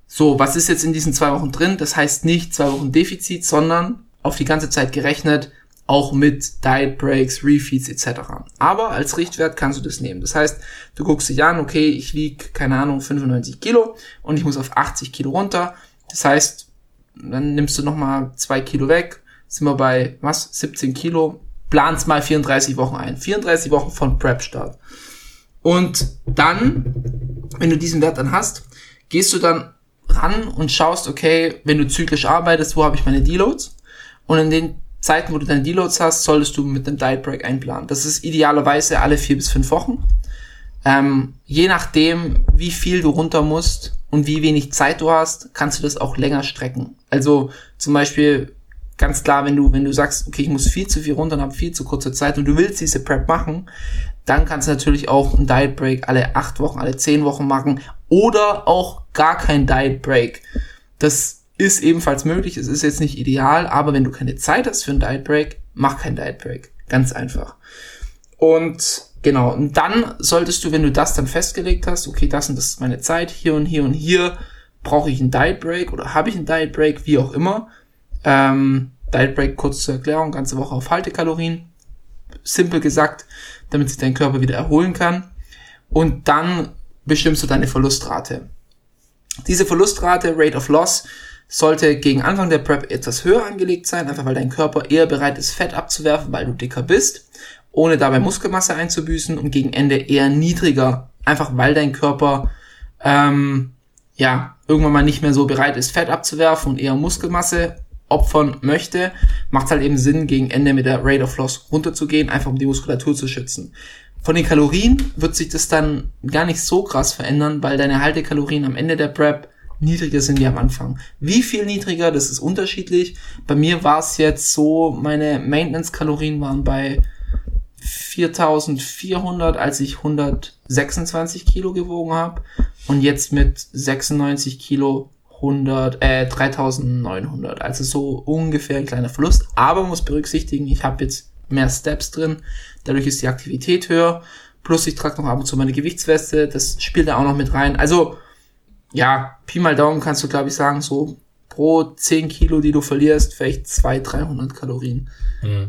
So, was ist jetzt in diesen zwei Wochen drin? Das heißt nicht zwei Wochen Defizit, sondern auf die ganze Zeit gerechnet, auch mit Diet Breaks, Refeeds etc. Aber als Richtwert kannst du das nehmen. Das heißt, du guckst dich an, okay, ich wiege, keine Ahnung, 95 Kilo und ich muss auf 80 Kilo runter. Das heißt, dann nimmst du nochmal zwei Kilo weg, sind wir bei, was, 17 Kilo, planst mal 34 Wochen ein. 34 Wochen von Prep-Start. Und dann, wenn du diesen Wert dann hast, gehst du dann ran und schaust, okay, wenn du zyklisch arbeitest, wo habe ich meine Deloads? Und in den Zeiten, wo du deine Deloads hast, solltest du mit dem Diet Break einplanen. Das ist idealerweise alle vier bis fünf Wochen. Ähm, je nachdem, wie viel du runter musst und wie wenig Zeit du hast, kannst du das auch länger strecken. Also zum Beispiel ganz klar, wenn du, wenn du sagst, okay, ich muss viel zu viel runter und habe viel zu kurze Zeit und du willst diese Prep machen, dann kannst du natürlich auch einen Diet Break alle acht Wochen, alle zehn Wochen machen oder auch gar kein Diet Break. Das ist ebenfalls möglich. Es ist jetzt nicht ideal, aber wenn du keine Zeit hast für einen Diet Break, mach keinen Diet Break. Ganz einfach. Und genau, und dann solltest du, wenn du das dann festgelegt hast, okay, das und das ist meine Zeit, hier und hier und hier, brauche ich einen Diet Break oder habe ich einen Diet Break, wie auch immer. Ähm, Diet Break, kurz zur Erklärung, ganze Woche auf Haltekalorien. Simpel gesagt, damit sich dein Körper wieder erholen kann. Und dann bestimmst du deine Verlustrate. Diese Verlustrate, Rate of Loss, sollte gegen Anfang der Prep etwas höher angelegt sein, einfach weil dein Körper eher bereit ist, Fett abzuwerfen, weil du dicker bist, ohne dabei Muskelmasse einzubüßen und gegen Ende eher niedriger, einfach weil dein Körper ähm, ja irgendwann mal nicht mehr so bereit ist, Fett abzuwerfen und eher Muskelmasse opfern möchte, macht halt eben Sinn, gegen Ende mit der Rate of Loss runterzugehen, einfach um die Muskulatur zu schützen. Von den Kalorien wird sich das dann gar nicht so krass verändern, weil deine Haltekalorien am Ende der Prep niedriger sind wie am Anfang. Wie viel niedriger, das ist unterschiedlich. Bei mir war es jetzt so, meine Maintenance-Kalorien waren bei 4400, als ich 126 Kilo gewogen habe. Und jetzt mit 96 Kilo 100, äh, 3900. Also so ungefähr ein kleiner Verlust. Aber muss berücksichtigen, ich habe jetzt mehr Steps drin. Dadurch ist die Aktivität höher. Plus ich trage noch ab und zu meine Gewichtsweste. Das spielt da auch noch mit rein. Also, ja, Pi mal Daumen kannst du, glaube ich, sagen, so pro 10 Kilo, die du verlierst, vielleicht 200, 300 Kalorien,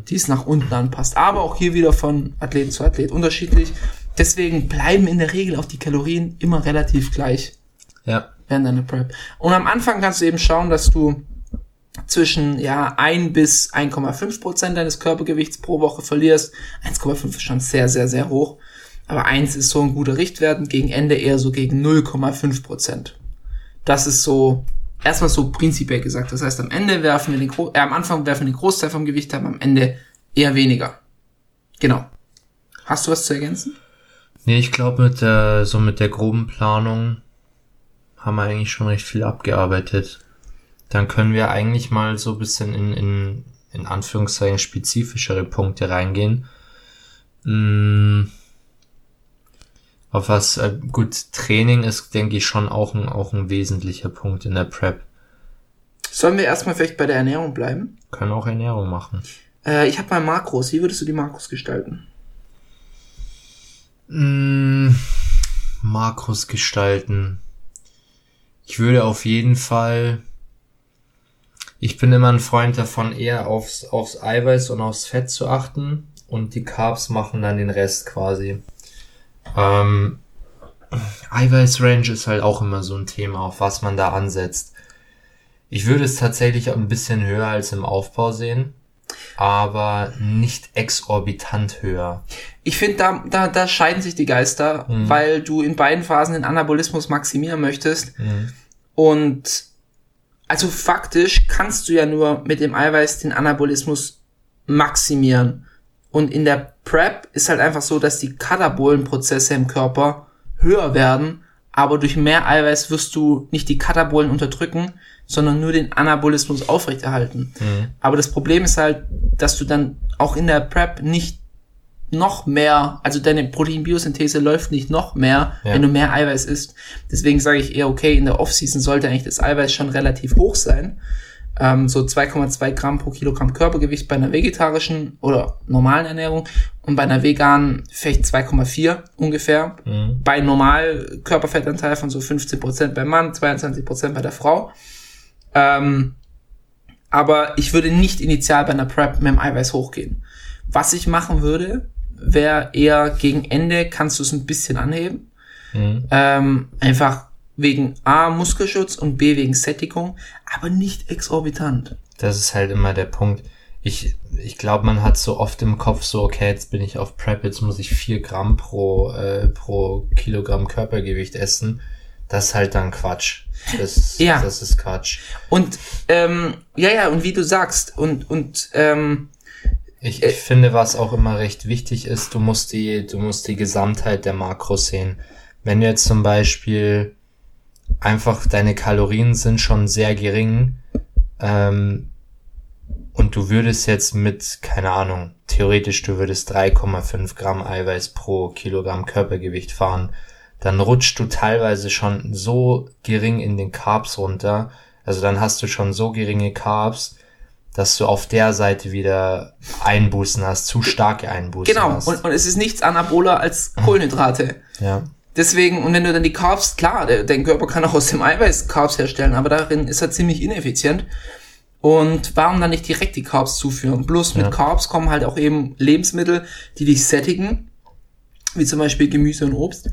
die es nach unten anpasst. Aber auch hier wieder von Athlet zu Athlet unterschiedlich. Deswegen bleiben in der Regel auch die Kalorien immer relativ gleich Ja. während deiner Prep. Und am Anfang kannst du eben schauen, dass du zwischen ja 1 bis 1,5 Prozent deines Körpergewichts pro Woche verlierst. 1,5 ist schon sehr, sehr, sehr hoch. Aber 1 ist so ein guter Richtwert und gegen Ende eher so gegen 0,5 Prozent. Das ist so erstmal so prinzipiell gesagt. Das heißt, am Ende werfen wir den Gro äh, am Anfang werfen wir den Großteil vom Gewicht haben, am Ende eher weniger. Genau. Hast du was zu ergänzen? Nee, ich glaube, mit der, so mit der groben Planung haben wir eigentlich schon recht viel abgearbeitet. Dann können wir eigentlich mal so bisschen in, in, in Anführungszeichen spezifischere Punkte reingehen. Mm, auf was, äh, gut, Training ist, denke ich, schon auch ein, auch ein wesentlicher Punkt in der Prep. Sollen wir erstmal vielleicht bei der Ernährung bleiben? Können auch Ernährung machen. Äh, ich habe mal Makros. Wie würdest du die Makros gestalten? Mm, Makros gestalten. Ich würde auf jeden Fall. Ich bin immer ein Freund davon, eher aufs, aufs Eiweiß und aufs Fett zu achten und die Carbs machen dann den Rest quasi. Ähm, Eiweißrange ist halt auch immer so ein Thema, auf was man da ansetzt. Ich würde es tatsächlich ein bisschen höher als im Aufbau sehen, aber nicht exorbitant höher. Ich finde, da, da, da scheiden sich die Geister, Mhm. weil du in beiden Phasen den Anabolismus maximieren möchtest. Und also faktisch kannst du ja nur mit dem Eiweiß den Anabolismus maximieren. Und in der Prep ist halt einfach so, dass die Katabolenprozesse im Körper höher werden, aber durch mehr Eiweiß wirst du nicht die Katabolen unterdrücken, sondern nur den Anabolismus aufrechterhalten. Aber das Problem ist halt, dass du dann auch in der Prep nicht noch mehr, also deine Proteinbiosynthese läuft nicht noch mehr, Ja. wenn du mehr Eiweiß isst. Deswegen sage ich eher, okay, in der Offseason sollte eigentlich das Eiweiß schon relativ hoch sein. Ähm, so 2,2 Gramm pro Kilogramm Körpergewicht bei einer vegetarischen oder normalen Ernährung und bei einer veganen vielleicht 2,4 ungefähr. Bei normal Körperfettanteil von so 15% beim Mann, 22% bei der Frau. Ähm, aber ich würde nicht initial bei einer Prep mit dem Eiweiß hochgehen. Was ich machen würde, wäre eher gegen Ende kannst du es ein bisschen anheben. Ähm, einfach wegen A, Muskelschutz und B, wegen Sättigung, aber nicht exorbitant. Das ist halt immer der Punkt. Ich, ich glaube, man hat so oft im Kopf so, okay, jetzt bin ich auf Prep, jetzt muss ich vier Gramm pro, äh, pro Kilogramm Körpergewicht essen. Das ist halt dann Quatsch. Das, Ja. das ist Quatsch. Und ähm, ja, ja, und wie du sagst, und, und ähm, Ich, ich finde, was auch immer recht wichtig ist, du musst die, du musst die Gesamtheit der Makros sehen. Wenn du jetzt zum Beispiel einfach deine Kalorien sind schon sehr gering, ähm, und du würdest jetzt mit, keine Ahnung, theoretisch du würdest 3,5 Gramm Eiweiß pro Kilogramm Körpergewicht fahren, dann rutscht du teilweise schon so gering in den Carbs runter, also dann hast du schon so geringe Carbs, dass du auf der Seite wieder Einbußen hast, zu starke Einbußen genau, hast. und, und es ist nichts anaboler als Kohlenhydrate. ja. Deswegen, und wenn du dann die Carbs, klar, der, dein Körper kann auch aus dem Eiweiß Carbs herstellen, aber darin ist er ziemlich ineffizient. Und warum dann nicht direkt die Carbs zuführen? Bloß mit Ja. Carbs kommen halt auch eben Lebensmittel, die dich sättigen, wie zum Beispiel Gemüse und Obst.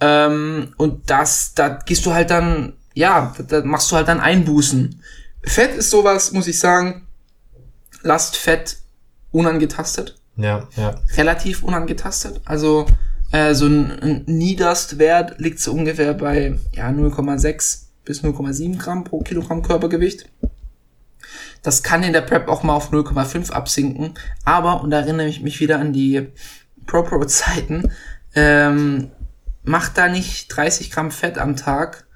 Ähm, und das, da gehst du halt dann, ja, da machst du halt dann Einbußen. Fett ist sowas, muss ich sagen, lasst Fett unangetastet Ja, ja. relativ unangetastet. Also äh, so ein, ein Niederstwert liegt so ungefähr bei ja 0,6 bis 0,7 Gramm pro Kilogramm Körpergewicht. Das kann in der Prep auch mal auf 0,5 absinken. Aber, und da erinnere ich mich wieder an die Pro-Pro-Zeiten, ähm, macht da nicht 30 Gramm Fett am Tag.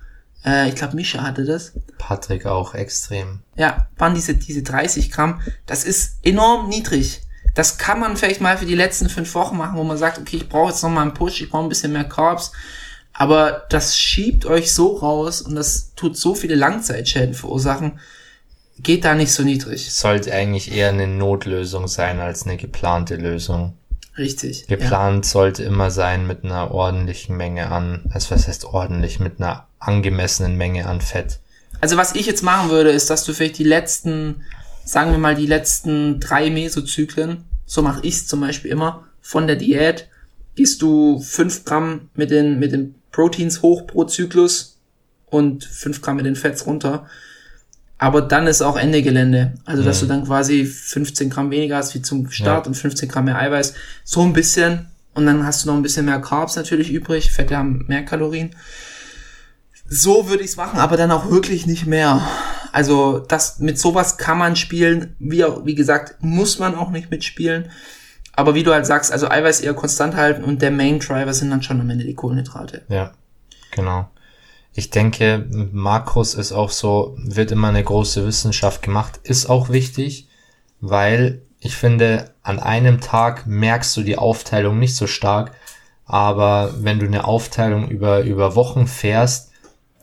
Äh, ich glaube, Misha hatte das. Patrick auch extrem. Ja, waren diese, diese 30 Gramm. Das ist enorm niedrig. Das kann man vielleicht mal für die letzten fünf Wochen machen, wo man sagt, okay, ich brauche jetzt noch mal einen Push, ich brauche ein bisschen mehr Carbs. Aber das schiebt euch so raus und das tut so viele Langzeitschäden verursachen. Geht da nicht so niedrig. Sollte eigentlich eher eine Notlösung sein als eine geplante Lösung. Richtig. Ja. Geplant sollte immer sein mit einer ordentlichen Menge an, also was heißt ordentlich, mit einer angemessenen Menge an Fett. Also was ich jetzt machen würde, ist, dass du vielleicht die letzten, sagen wir mal, die letzten drei Mesozyklen, so mache ich es zum Beispiel immer, von der Diät, gehst du fünf Gramm mit den, mit den Proteins hoch pro Zyklus und fünf Gramm mit den Fetts runter. aber dann ist auch Ende Gelände. Also, dass du dann quasi 15 Gramm weniger hast wie zum Start Ja. und 15 Gramm mehr Eiweiß. So ein bisschen. Und dann hast du noch ein bisschen mehr Carbs natürlich übrig. Fette haben mehr Kalorien. So würde ich's machen, aber dann auch wirklich nicht mehr. Also, das, mit sowas kann man spielen. Wie, wie gesagt, muss man auch nicht mitspielen. Aber wie du halt sagst, also Eiweiß eher konstant halten und der Main Driver sind dann schon am Ende die Kohlenhydrate. Ja, genau. Ich denke, Makros ist auch so, wird immer eine große Wissenschaft gemacht, ist auch wichtig, weil ich finde, an einem Tag merkst du die Aufteilung nicht so stark, aber wenn du eine Aufteilung über, über Wochen fährst,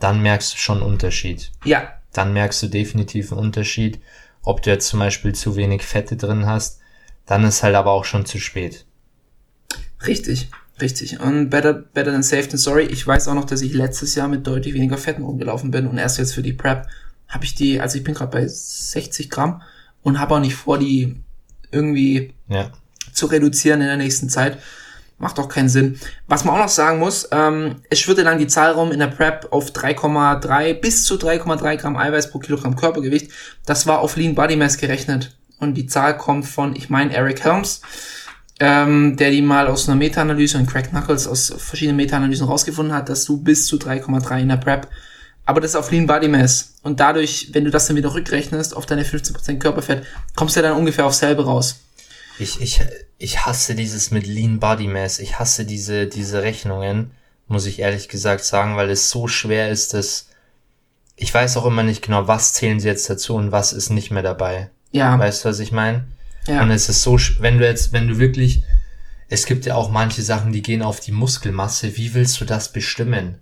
dann merkst du schon einen Unterschied. Ja, Dann merkst du definitiv einen Unterschied, ob du jetzt zum Beispiel zu wenig Fette drin hast, dann ist halt aber auch schon zu spät. Richtig, richtig. Und better, better than safe than sorry. Ich weiß auch noch, dass ich letztes Jahr mit deutlich weniger Fetten rumgelaufen bin und erst jetzt für die Prep habe ich die, also ich bin gerade bei 60 Gramm und habe auch nicht vor, die irgendwie Ja, zu reduzieren in der nächsten Zeit. Macht auch keinen Sinn. Was man auch noch sagen muss, ähm, es schwirrte lang die Zahl rum in der Prep auf 3,3 bis zu 3,3 Gramm Eiweiß pro Kilogramm Körpergewicht. Das war auf Lean Body Mass gerechnet. Und die Zahl kommt von, ich meine, Eric Helms, ähm, der die mal aus einer Meta-Analyse und Craig Knuckles aus verschiedenen Meta-Analysen rausgefunden hat, dass du bis zu 3,3 in der Prep aber das ist auf Lean Body Mass. Und dadurch, wenn du das dann wieder rückrechnest auf deine 15% Körperfett, kommst du ja dann ungefähr auf selbe raus. Ich, ich, ich hasse dieses mit Lean Body Mass. Ich hasse diese, diese Rechnungen, muss ich ehrlich gesagt sagen, weil es so schwer ist, dass ich weiß auch immer nicht genau, was zählen sie jetzt dazu und was ist nicht mehr dabei. Ja. Weißt du, was ich meine? Ja. Und es ist so, wenn du jetzt, wenn du wirklich, es gibt ja auch manche Sachen, die gehen auf die Muskelmasse. Wie willst du das bestimmen?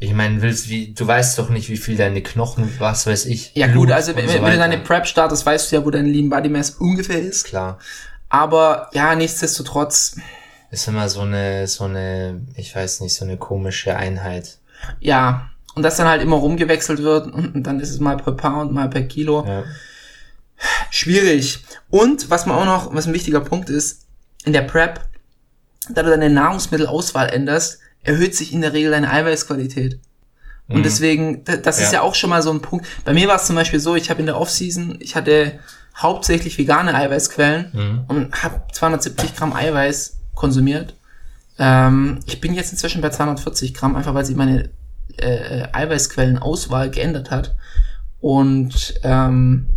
Ich meine, willst wie, du weißt doch nicht, wie viel deine Knochen, was weiß ich. Ja Blut gut, also wenn, so wenn du deine Prep startest, weißt du ja, wo dein Lean Body Mass ungefähr ist. Klar. Aber ja, nichtsdestotrotz, Ist immer so eine, so eine, ich weiß nicht, so eine komische Einheit. ja. Und das dann halt immer rumgewechselt wird und dann ist es mal per Pound, mal per Kilo. Ja. Schwierig. Und was man auch noch, was ein wichtiger Punkt ist, in der Prep, da du deine Nahrungsmittelauswahl änderst, erhöht sich in der Regel deine Eiweißqualität. Und deswegen, da- das ist Ja. ja auch schon mal so ein Punkt. Bei mir war es zum Beispiel so, ich habe in der Offseason, ich hatte hauptsächlich vegane Eiweißquellen und habe 270 Gramm Eiweiß konsumiert. Ähm, ich bin jetzt inzwischen bei 240 Gramm, einfach weil sich meine äh, Eiweißquellenauswahl geändert hat. Und ähm,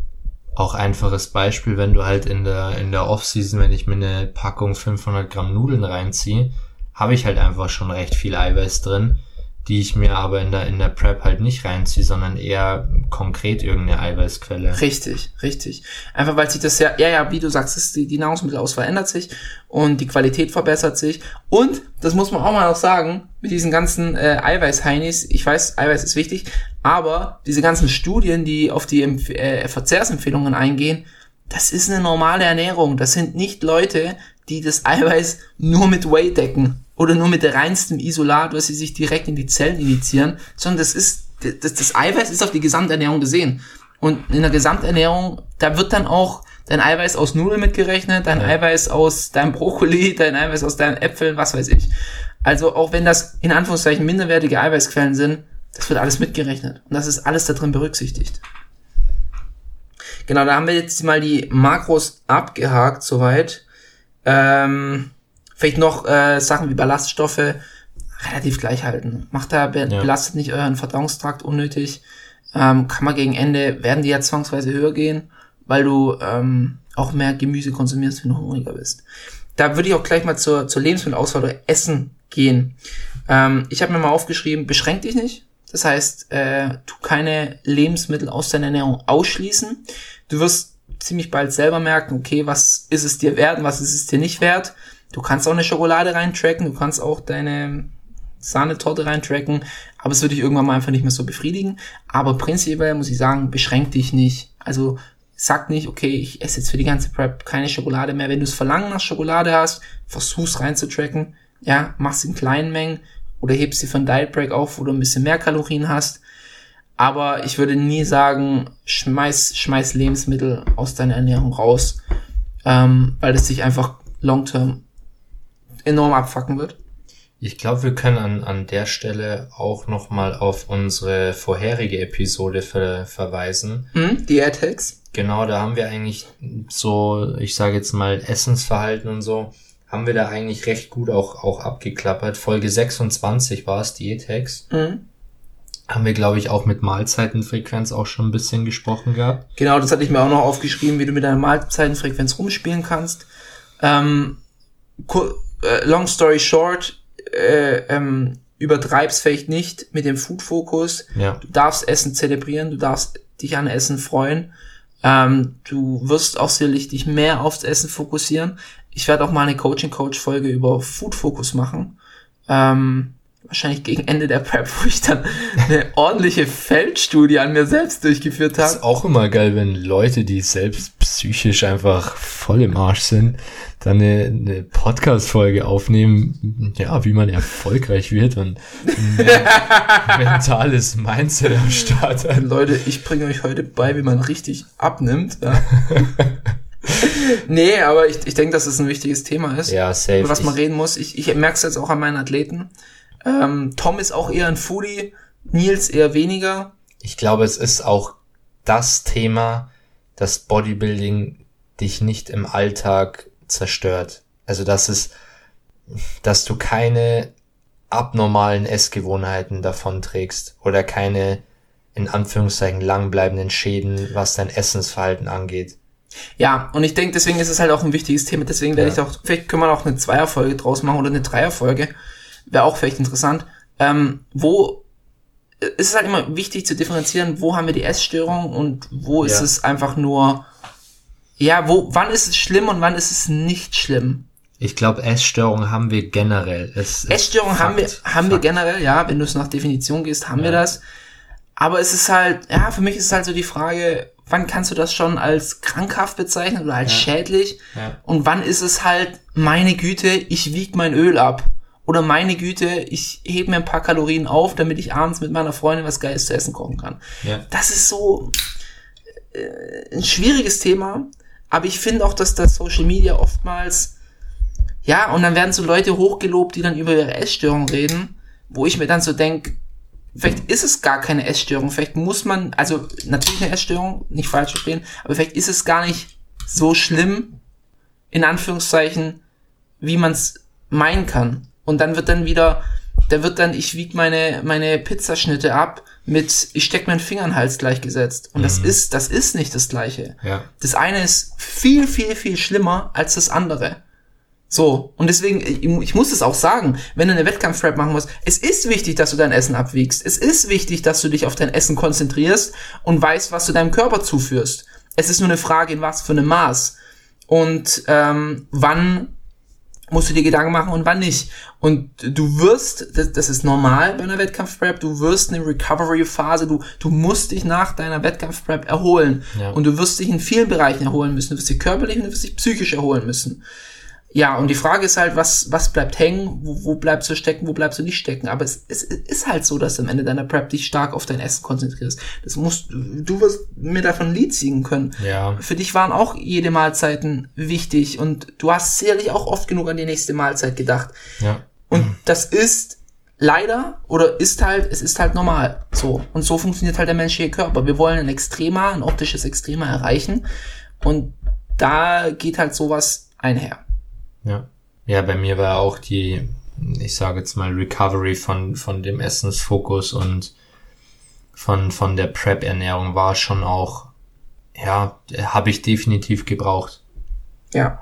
Auch einfaches Beispiel, wenn du halt in der, in der Off-Season, wenn ich mir eine Packung 500 Gramm Nudeln reinziehe, habe ich halt einfach schon recht viel Eiweiß drin, die ich mir aber in der, in der Prep halt nicht reinziehe, sondern eher konkret irgendeine Eiweißquelle. Richtig, richtig. Einfach weil sich das ja, ja, ja, wie du sagst, die, die Nahrungsmittelauswahl ändert sich und die Qualität verbessert sich. Und, das muss man auch mal noch sagen, mit diesen ganzen äh, Eiweiß-Heinis, ich weiß, Eiweiß ist wichtig, aber diese ganzen Studien, die auf die Empf äh, Verzehrsempfehlungen eingehen, das ist eine normale Ernährung. Das sind nicht Leute, die das Eiweiß nur mit Whey decken oder nur mit reinstem Isolat, was sie sich direkt in die Zellen injizieren, sondern das ist, das, das Eiweiß ist auf die Gesamternährung gesehen. Und in der Gesamternährung, da wird dann auch dein Eiweiß aus Nudeln mitgerechnet, dein Eiweiß aus deinem Brokkoli, dein Eiweiß aus deinen Äpfeln, was weiß ich. Also auch wenn das in Anführungszeichen minderwertige Eiweißquellen sind, das wird alles mitgerechnet. Und das ist alles da drin berücksichtigt. Genau, da haben wir jetzt mal die Makros abgehakt soweit. Ähm, vielleicht noch äh, Sachen wie Ballaststoffe relativ gleich halten. Macht da, be Ja. belastet nicht euren Verdauungstrakt unnötig. Ähm, kann man gegen Ende, werden die ja zwangsweise höher gehen, weil du ähm, auch mehr Gemüse konsumierst, wenn du hungriger bist. Da würde ich auch gleich mal zur, zur Lebensmittelauswahl oder Essen gehen. Ähm, ich habe mir mal aufgeschrieben, beschränk dich nicht. Das heißt, äh, tu keine Lebensmittel aus deiner Ernährung ausschließen. Du wirst ziemlich bald selber merken, okay, was ist es dir wert und was ist es dir nicht wert. Du kannst auch eine Schokolade reintracken, du kannst auch deine Sahnetorte reintracken, aber es würde dich irgendwann mal einfach nicht mehr so befriedigen. Aber prinzipiell muss ich sagen, beschränk dich nicht. Also sag nicht, okay, ich esse jetzt für die ganze Prep keine Schokolade mehr. Wenn du das Verlangen nach Schokolade hast, versuch's reinzutracken. Ja, mach's in kleinen Mengen oder hebst sie einen Diet Break auf, wo du ein bisschen mehr Kalorien hast. Aber ich würde nie sagen, schmeiß, schmeiß Lebensmittel aus deiner Ernährung raus, ähm, weil das dich einfach long term enorm abfacken wird. Ich glaube, wir können an, an der Stelle auch nochmal auf unsere vorherige Episode ver, verweisen. Hm? Die AirTags? Genau, da haben wir eigentlich so, ich sage jetzt mal, Essensverhalten und so, haben wir da eigentlich recht gut auch, auch abgeklappert. Folge 26 war es, Diätex. Mhm. Haben wir, glaube ich, auch mit Mahlzeitenfrequenz auch schon ein bisschen gesprochen gehabt. Genau, das hatte ich mir auch noch aufgeschrieben, wie du mit deiner Mahlzeitenfrequenz rumspielen kannst. Ähm, äh, long story short, äh, ähm, übertreib's vielleicht nicht mit dem Food-Fokus. Ja. Du darfst Essen zelebrieren, du darfst dich an Essen freuen. Ähm, du wirst auch sicherlich dich mehr aufs Essen fokussieren. Ich werde auch mal eine Coaching-Coach-Folge über Food-Fokus machen. Ähm, wahrscheinlich gegen Ende der Prep, wo ich dann eine ordentliche Feldstudie an mir selbst durchgeführt habe. ist auch immer geil, wenn Leute, die selbst psychisch einfach voll im Arsch sind, dann eine, eine Podcast-Folge aufnehmen, ja, wie man erfolgreich wird und mehr mentales Mindset am Start hat. Leute, ich bringe euch heute bei, wie man richtig abnimmt. Ja. nee, aber ich, ich denke, dass es ein wichtiges Thema ist, Ja, safe. über was man reden muss. Ich, ich merke es jetzt auch an meinen Athleten. Ähm, Tom ist auch eher ein Foodie, Nils eher weniger. Ich glaube, es ist auch das Thema, dass Bodybuilding dich nicht im Alltag zerstört. Also, dass es, dass du keine abnormalen Essgewohnheiten davon trägst oder keine, in Anführungszeichen, langbleibenden Schäden, was dein Essensverhalten angeht. Ja, und ich denke, deswegen ist es halt auch ein wichtiges Thema. Deswegen werde Ja. ich auch, vielleicht können wir auch eine Zweierfolge draus machen oder eine Dreierfolge. Wäre auch vielleicht interessant. Ähm, wo es ist halt immer wichtig zu differenzieren, wo haben wir die Essstörung und wo ist Ja. es einfach nur, ja, wo, wann ist es schlimm und wann ist es nicht schlimm? Ich glaube, Essstörungen haben wir generell. Es Essstörung haben wir, Fakt. haben wir Fakt. generell, ja, wenn du es nach Definition gehst, haben wir das. Aber es ist halt, ja, für mich ist es halt so die Frage, wann kannst du das schon als krankhaft bezeichnen oder als schädlich? Ja. Und wann ist es halt, meine Güte, ich wieg mein Öl ab? Oder meine Güte, ich hebe mir ein paar Kalorien auf, damit ich abends mit meiner Freundin was Geiles zu essen kochen kann. Ja. Das ist so äh, ein schwieriges Thema, aber ich finde auch, dass das Social Media oftmals, ja, und dann werden so Leute hochgelobt, die dann über ihre Essstörung reden, wo ich mir dann so denk, vielleicht ist es gar keine Essstörung, vielleicht muss man, also natürlich eine Essstörung, nicht falsch verstehen, aber vielleicht ist es gar nicht so schlimm, in Anführungszeichen, wie man es meinen kann. Und dann wird dann wieder, da wird dann, ich wieg meine, meine Pizzaschnitte ab mit, ich steck meinen Finger in den Hals gleichgesetzt. Und das ist, das ist nicht das Gleiche. Ja. Das eine ist viel, viel, viel schlimmer als das andere. So, und deswegen, ich, muss es auch sagen, wenn du eine Wettkampf-Prep machen musst, es ist wichtig, dass du dein Essen abwiegst. Es ist wichtig, dass du dich auf dein Essen konzentrierst und weißt, was du deinem Körper zuführst. Es ist nur eine Frage, in was für einem Maß. Und ähm, wann musst du dir Gedanken machen und wann nicht. Und du wirst, das, das ist normal bei einer Wettkampf-Prep, du wirst eine Recovery-Phase, du, du musst dich nach deiner Wettkampf-Prep erholen. Ja. Und du wirst dich in vielen Bereichen erholen müssen. Du wirst dich körperlich und du wirst dich psychisch erholen müssen. Ja, und die Frage ist halt, was, was bleibt hängen, wo, wo bleibst du stecken, wo bleibst du nicht stecken. Aber es, es ist halt so, dass du am Ende deiner Prep dich stark auf dein Essen konzentrierst. Das musst, du wirst mir davon Lied ziehen können. Ja. Für dich waren auch jede Mahlzeiten wichtig und du hast sicherlich auch oft genug an die nächste Mahlzeit gedacht. Ja. Und das ist leider oder ist halt, es ist halt normal. So. Und so funktioniert halt der menschliche Körper. Wir wollen ein Extrema, ein optisches Extrema erreichen. Und da geht halt sowas einher. Ja. Ja, bei mir war auch die, ich sage jetzt mal, Recovery von, von dem Essensfokus und von, von der Prep-Ernährung war schon auch, ja, habe ich definitiv gebraucht. Ja.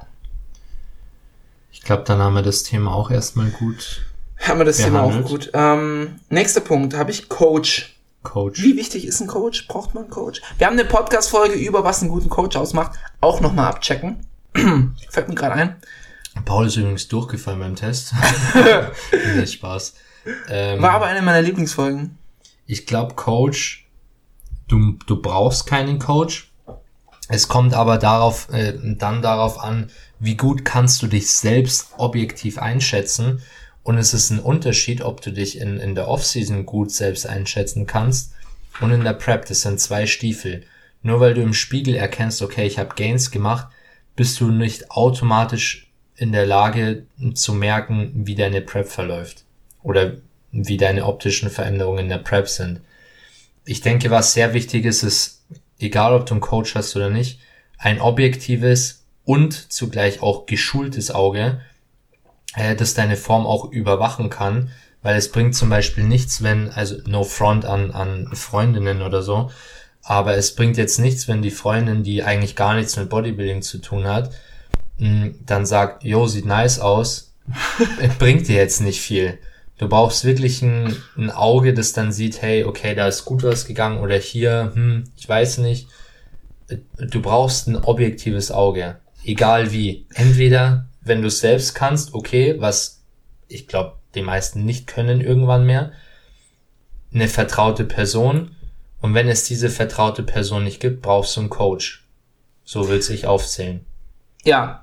Ich glaube, dann haben wir das Thema auch erstmal gut. Haben wir das Thema auch Behandelt. gut. Ähm, nächster Punkt, habe ich Coach. Coach. Wie wichtig ist ein Coach? Braucht man einen Coach? Wir haben eine Podcast-Folge über, was einen guten Coach ausmacht. Auch nochmal abchecken. Fällt mir gerade ein. Paul ist übrigens durchgefallen beim Test. nee, Spaß. Ähm, War aber eine meiner Lieblingsfolgen. ich glaube, Coach, du, du brauchst keinen Coach. Es kommt aber darauf, äh, dann darauf an, wie gut kannst du dich selbst objektiv einschätzen. Und es ist ein Unterschied, ob du dich in, in der Offseason gut selbst einschätzen kannst und in der Prep. Das sind zwei Stiefel. Nur weil du im Spiegel erkennst, okay, ich habe Gains gemacht, bist du nicht automatisch in der Lage zu merken, wie deine Prep verläuft. oder wie deine optischen Veränderungen in der Prep sind. Ich denke, was sehr wichtig ist, ist, egal ob du einen Coach hast oder nicht, ein objektives und zugleich auch geschultes Auge, äh, das deine Form auch überwachen kann, weil es bringt zum Beispiel nichts, wenn, also no front an, an Freundinnen oder so, aber es bringt jetzt nichts, wenn die Freundin, die eigentlich gar nichts mit Bodybuilding zu tun hat, dann sagt, yo, sieht nice aus, bringt dir jetzt nicht viel. Du brauchst wirklich ein, ein Auge, das dann sieht, hey, okay, da ist gut was gegangen oder hier, hm, ich weiß nicht. Du brauchst ein objektives Auge, egal wie. Entweder, wenn du es selbst kannst, okay, was ich glaube, die meisten nicht können irgendwann mehr, eine vertraute Person. Und wenn es diese vertraute Person nicht gibt, brauchst du einen Coach. So will sich aufzählen. Ja,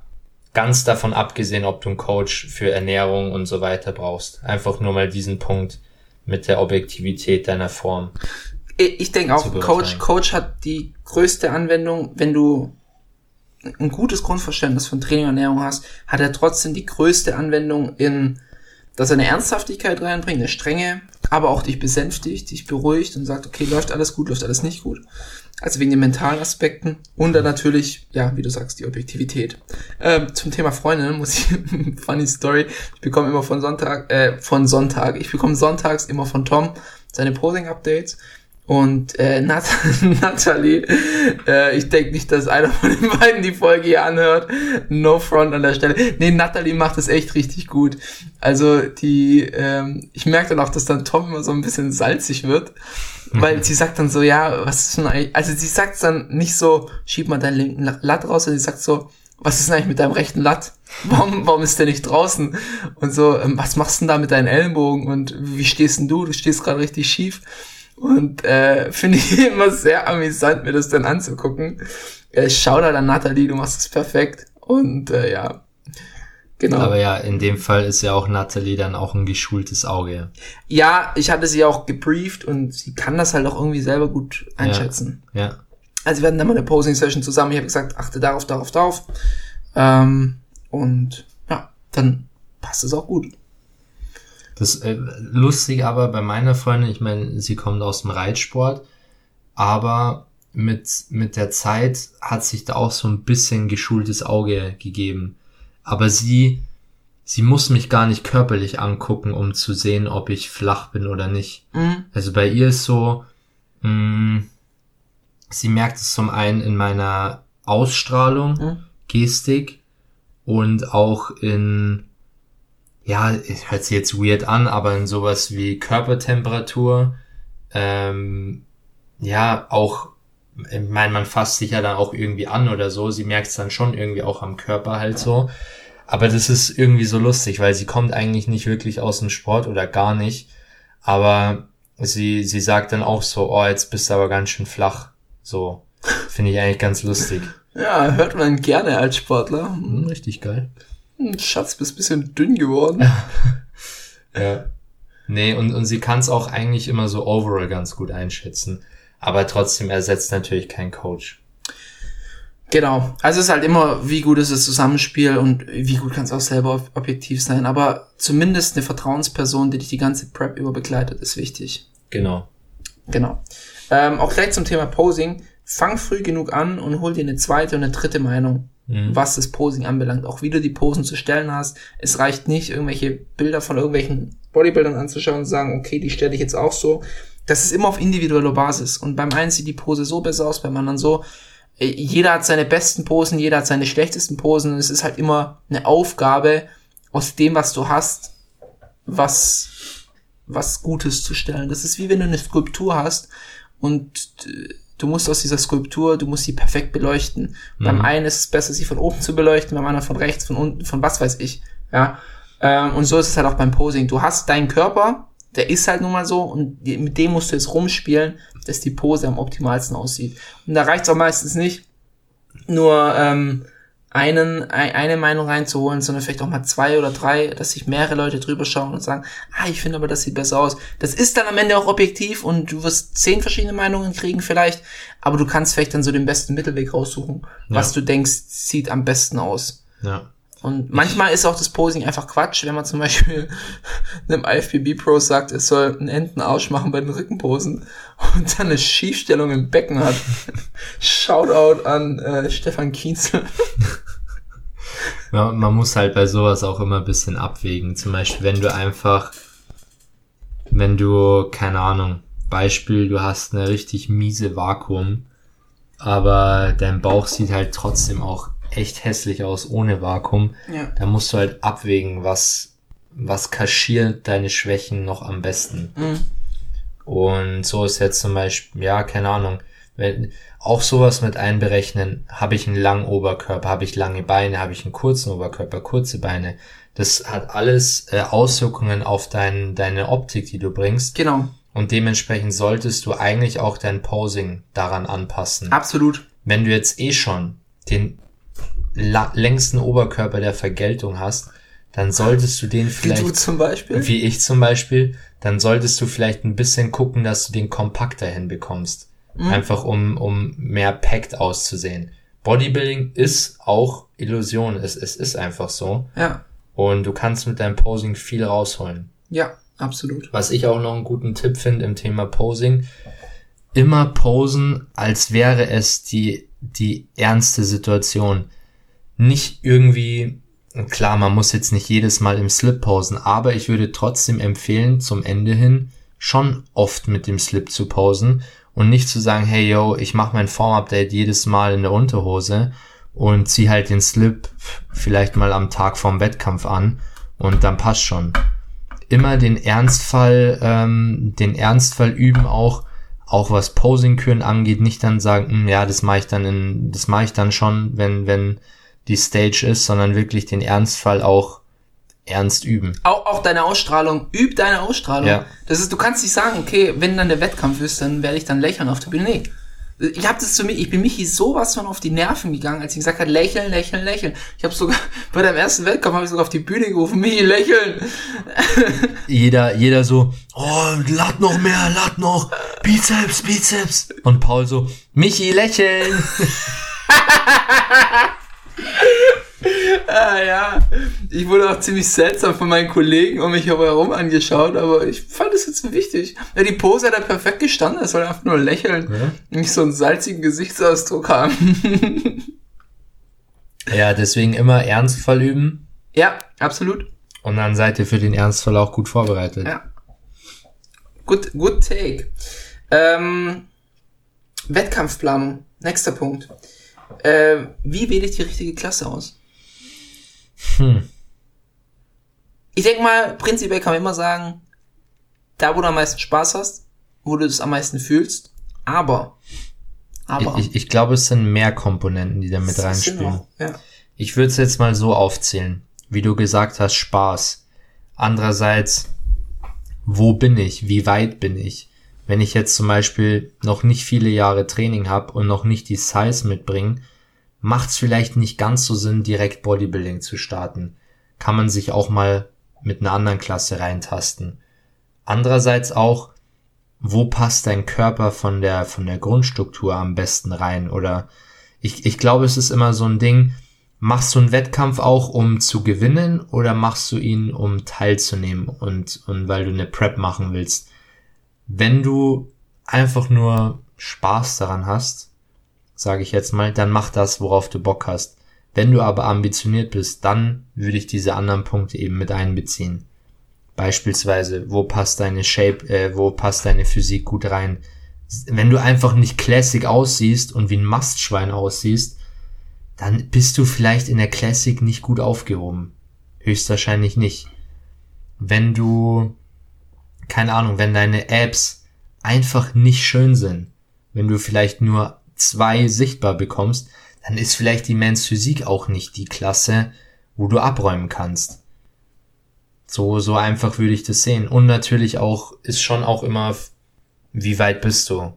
Ganz davon abgesehen, ob du einen Coach für Ernährung und so weiter brauchst. Einfach nur mal diesen Punkt mit der Objektivität deiner Form. ich denke auch. Coach, Coach hat die größte Anwendung, wenn du ein gutes Grundverständnis von Training und Ernährung hast, hat er trotzdem die größte Anwendung in, dass er eine Ernsthaftigkeit reinbringt, eine Strenge, aber auch dich besänftigt, dich beruhigt und sagt, okay, läuft alles gut, läuft alles nicht gut. Also wegen den mentalen Aspekten und dann natürlich, ja, wie du sagst, die Objektivität. Ähm, zum Thema Freundinnen muss ich, funny Story, ich bekomme immer von Sonntag, äh, von Sonntag, ich bekomme sonntags immer von Tom seine Posing-Updates und äh, Nat Natalie, äh, ich denke nicht, dass einer von den beiden die Folge hier anhört. No front an der Stelle. Nee, Natalie macht es echt richtig gut. Also die, ähm, ich merke dann auch, dass dann Tom immer so ein bisschen salzig wird. Weil sie sagt dann so, ja, was ist denn eigentlich, also sie sagt dann nicht so, schieb mal deinen linken La- Latt raus, sondern sie sagt so, was ist denn eigentlich mit deinem rechten Latt? Warum, warum ist der nicht draußen? Und so, ähm, was machst du denn da mit deinen Ellenbogen? Und wie stehst denn du? Du stehst gerade richtig schief. Und äh, finde ich immer sehr amüsant, mir das dann anzugucken. Äh, schau da an Nathalie, du machst es perfekt. Und äh, ja, genau. Aber ja, in dem Fall ist ja auch Natalie dann auch ein geschultes Auge. ja, ich hatte sie auch gebrieft und sie kann das halt auch irgendwie selber gut einschätzen. Ja. Also wir hatten dann mal eine Posing-Session zusammen. Ich habe gesagt, achte darauf, darauf, darauf. Ähm, und ja, dann passt es auch gut. Das äh, lustig aber bei meiner Freundin, ich meine, sie kommt aus dem Reitsport, aber mit, mit der Zeit hat sich da auch so ein bisschen geschultes Auge gegeben. Aber sie, sie muss mich gar nicht körperlich angucken, um zu sehen, ob ich flach bin oder nicht. Mhm. Also bei ihr ist so, mh, sie merkt es zum einen in meiner Ausstrahlung, Mhm. Gestik und auch in, ja, es hört sich jetzt weird an, aber in sowas wie Körpertemperatur, ähm, ja, auch, ich meine, man fasst sich ja dann auch irgendwie an oder so, sie merkt es dann schon irgendwie auch am Körper halt so. Aber das ist irgendwie so lustig, weil sie kommt eigentlich nicht wirklich aus dem Sport oder gar nicht. Aber sie, sie sagt dann auch so, oh, jetzt bist du aber ganz schön flach. So. Finde ich eigentlich ganz lustig. Ja, hört man gerne als Sportler. Hm, richtig geil. Hm, Schatz, bist ein bisschen dünn geworden. Ja. Nee, und, und sie kann es auch eigentlich immer so overall ganz gut einschätzen. Aber trotzdem ersetzt natürlich kein Coach. Genau. Also es ist halt immer, wie gut ist das Zusammenspiel und wie gut kann es auch selber ob- objektiv sein. Aber zumindest eine Vertrauensperson, die dich die ganze Prep über begleitet, ist wichtig. Genau. Genau. Ähm, auch gleich zum Thema Posing. Fang früh genug an und hol dir eine zweite und eine dritte Meinung, Mhm. was das Posing anbelangt. Auch wie du die Posen zu stellen hast. Es reicht nicht, irgendwelche Bilder von irgendwelchen Bodybuildern anzuschauen und sagen, okay, die stelle ich jetzt auch so. Das ist immer auf individueller Basis. Und beim einen sieht die Pose so besser aus, beim anderen so. Äh, Jeder hat seine besten Posen, jeder hat seine schlechtesten Posen. Und es ist halt immer eine Aufgabe, aus dem, was du hast, was was Gutes zu stellen. Das ist wie wenn du eine Skulptur hast und äh, du musst aus dieser Skulptur, du musst sie perfekt beleuchten. Beim einen ist es besser, sie von oben zu beleuchten, beim anderen von rechts, von unten, von was weiß ich. Ja. Ähm, und so ist es halt auch beim Posing. Du hast deinen Körper, der ist halt nun mal so und mit dem musst du jetzt rumspielen, dass die Pose am optimalsten aussieht. Und da reicht es auch meistens nicht, nur ähm, einen, ein, eine Meinung reinzuholen, sondern vielleicht auch mal zwei oder drei, dass sich mehrere Leute drüber schauen und sagen, ah, ich finde aber, das sieht besser aus. Das ist dann am Ende auch objektiv und du wirst zehn verschiedene Meinungen kriegen vielleicht, aber du kannst vielleicht dann so den besten Mittelweg raussuchen, was du denkst, sieht am besten aus. Ja. Und manchmal ist auch das Posing einfach Quatsch, wenn man zum Beispiel einem IFBB Pro sagt, es soll einen Entenarsch machen bei den Rückenposen und dann eine Schiefstellung im Becken hat. Shoutout an äh, Stefan Kienzel. Man, man muss halt bei sowas auch immer ein bisschen abwägen. Zum Beispiel, wenn du einfach, wenn du, keine Ahnung, Beispiel, du hast eine richtig miese Vakuum, aber dein Bauch sieht halt trotzdem auch echt hässlich aus ohne Vakuum. Ja. Da musst du halt abwägen, was, was kaschiert deine Schwächen noch am besten. Und so ist jetzt zum Beispiel, ja, keine Ahnung, wenn, auch sowas mit einberechnen, habe ich einen langen Oberkörper, habe ich lange Beine, habe ich einen kurzen Oberkörper, kurze Beine. Das hat alles äh, Auswirkungen auf dein, deine Optik, die du bringst. Genau, Und dementsprechend solltest du eigentlich auch dein Posing daran anpassen. absolut. Wenn du jetzt eh schon den längsten Oberkörper der Vergeltung hast, dann solltest du den Wie vielleicht du zum Beispiel. wie ich zum Beispiel, dann solltest du vielleicht ein bisschen gucken, dass du den kompakter hinbekommst. Einfach um, um mehr packed auszusehen. Bodybuilding ist auch Illusion. Es, es ist einfach so. Ja, Und du kannst mit deinem Posing viel rausholen. ja, absolut. Was ich auch noch einen guten Tipp finde im Thema Posing, immer posen, als wäre es die, die ernste Situation. Nicht irgendwie, klar, man muss jetzt nicht jedes Mal im Slip posen, aber ich würde trotzdem empfehlen, zum Ende hin schon oft mit dem Slip zu posen und nicht zu sagen, hey yo, ich mache mein Form-Update jedes Mal in der Unterhose und zieh halt den Slip vielleicht mal am Tag vorm Wettkampf an und dann passt schon. Immer den Ernstfall, ähm, den Ernstfall üben auch, auch was Posing-Küren angeht, nicht dann sagen, "Hm, ja, das mache ich dann in, das mache ich dann schon, wenn, wenn die Stage ist, sondern wirklich den Ernstfall auch ernst üben. Auch, auch deine Ausstrahlung, üb deine Ausstrahlung. Ja. Das ist, du kannst nicht sagen, okay, wenn dann der Wettkampf ist, dann werde ich dann lächeln auf der Bühne. Nee. Ich habe das zu mir, ich bin Michi sowas von auf die Nerven gegangen, als ich gesagt hat, lächeln, lächeln, lächeln. Ich habe sogar bei deinem ersten Wettkampf habe ich sogar auf die Bühne gerufen, Michi, lächeln. Jeder, jeder so, oh, lad noch mehr, lad noch, Bizeps, Bizeps. Und Paul so, Michi, lächeln. Ah ja, ich wurde auch ziemlich seltsam von meinen Kollegen um mich herum angeschaut, aber ich fand es jetzt so wichtig. Ja, die Pose hat er perfekt gestanden, er soll einfach nur lächeln, nicht so einen salzigen Gesichtsausdruck haben. Ja, deswegen immer Ernstfall üben ja, absolut. und dann seid ihr für den Ernstfall auch gut vorbereitet. Ja. Good, good take. Ähm, Wettkampfplanung. Nächster Punkt. Äh, wie wähle ich die richtige Klasse aus? Hm. Ich denke mal, prinzipiell kann man immer sagen, da wo du am meisten Spaß hast, wo du es am meisten fühlst, aber, aber, Ich, ich, ich glaube, es sind mehr Komponenten, die da mit reinspielen. Ja. Ich würde es jetzt mal so aufzählen, wie du gesagt hast, Spaß. Andererseits, wo bin ich? Wie weit bin ich? Wenn ich jetzt zum Beispiel noch nicht viele Jahre Training habe und noch nicht die Size mitbringe, macht es vielleicht nicht ganz so Sinn, direkt Bodybuilding zu starten. Kann man sich auch mal mit einer anderen Klasse reintasten. Andererseits auch, wo passt dein Körper von der, von der Grundstruktur am besten rein? Oder ich, ich glaube, es ist immer so ein Ding, machst du einen Wettkampf auch, um zu gewinnen oder machst du ihn, um teilzunehmen und, und weil du eine Prep machen willst? Wenn du einfach nur Spaß daran hast, sage ich jetzt mal, dann mach das, worauf du Bock hast. Wenn du aber ambitioniert bist, dann würde ich diese anderen Punkte eben mit einbeziehen. Beispielsweise, wo passt deine Shape, äh, wo passt deine Physik gut rein? Wenn du einfach nicht classic aussiehst und wie ein Mastschwein aussiehst, dann bist du vielleicht in der Classic nicht gut aufgehoben. Höchstwahrscheinlich nicht. Wenn du, keine Ahnung, wenn deine Abs einfach nicht schön sind, wenn du vielleicht nur zwei sichtbar bekommst, dann ist vielleicht die Men's Physik auch nicht die Klasse, wo du abräumen kannst. So, so einfach würde ich das sehen. Und natürlich auch, ist schon auch immer, wie weit bist du?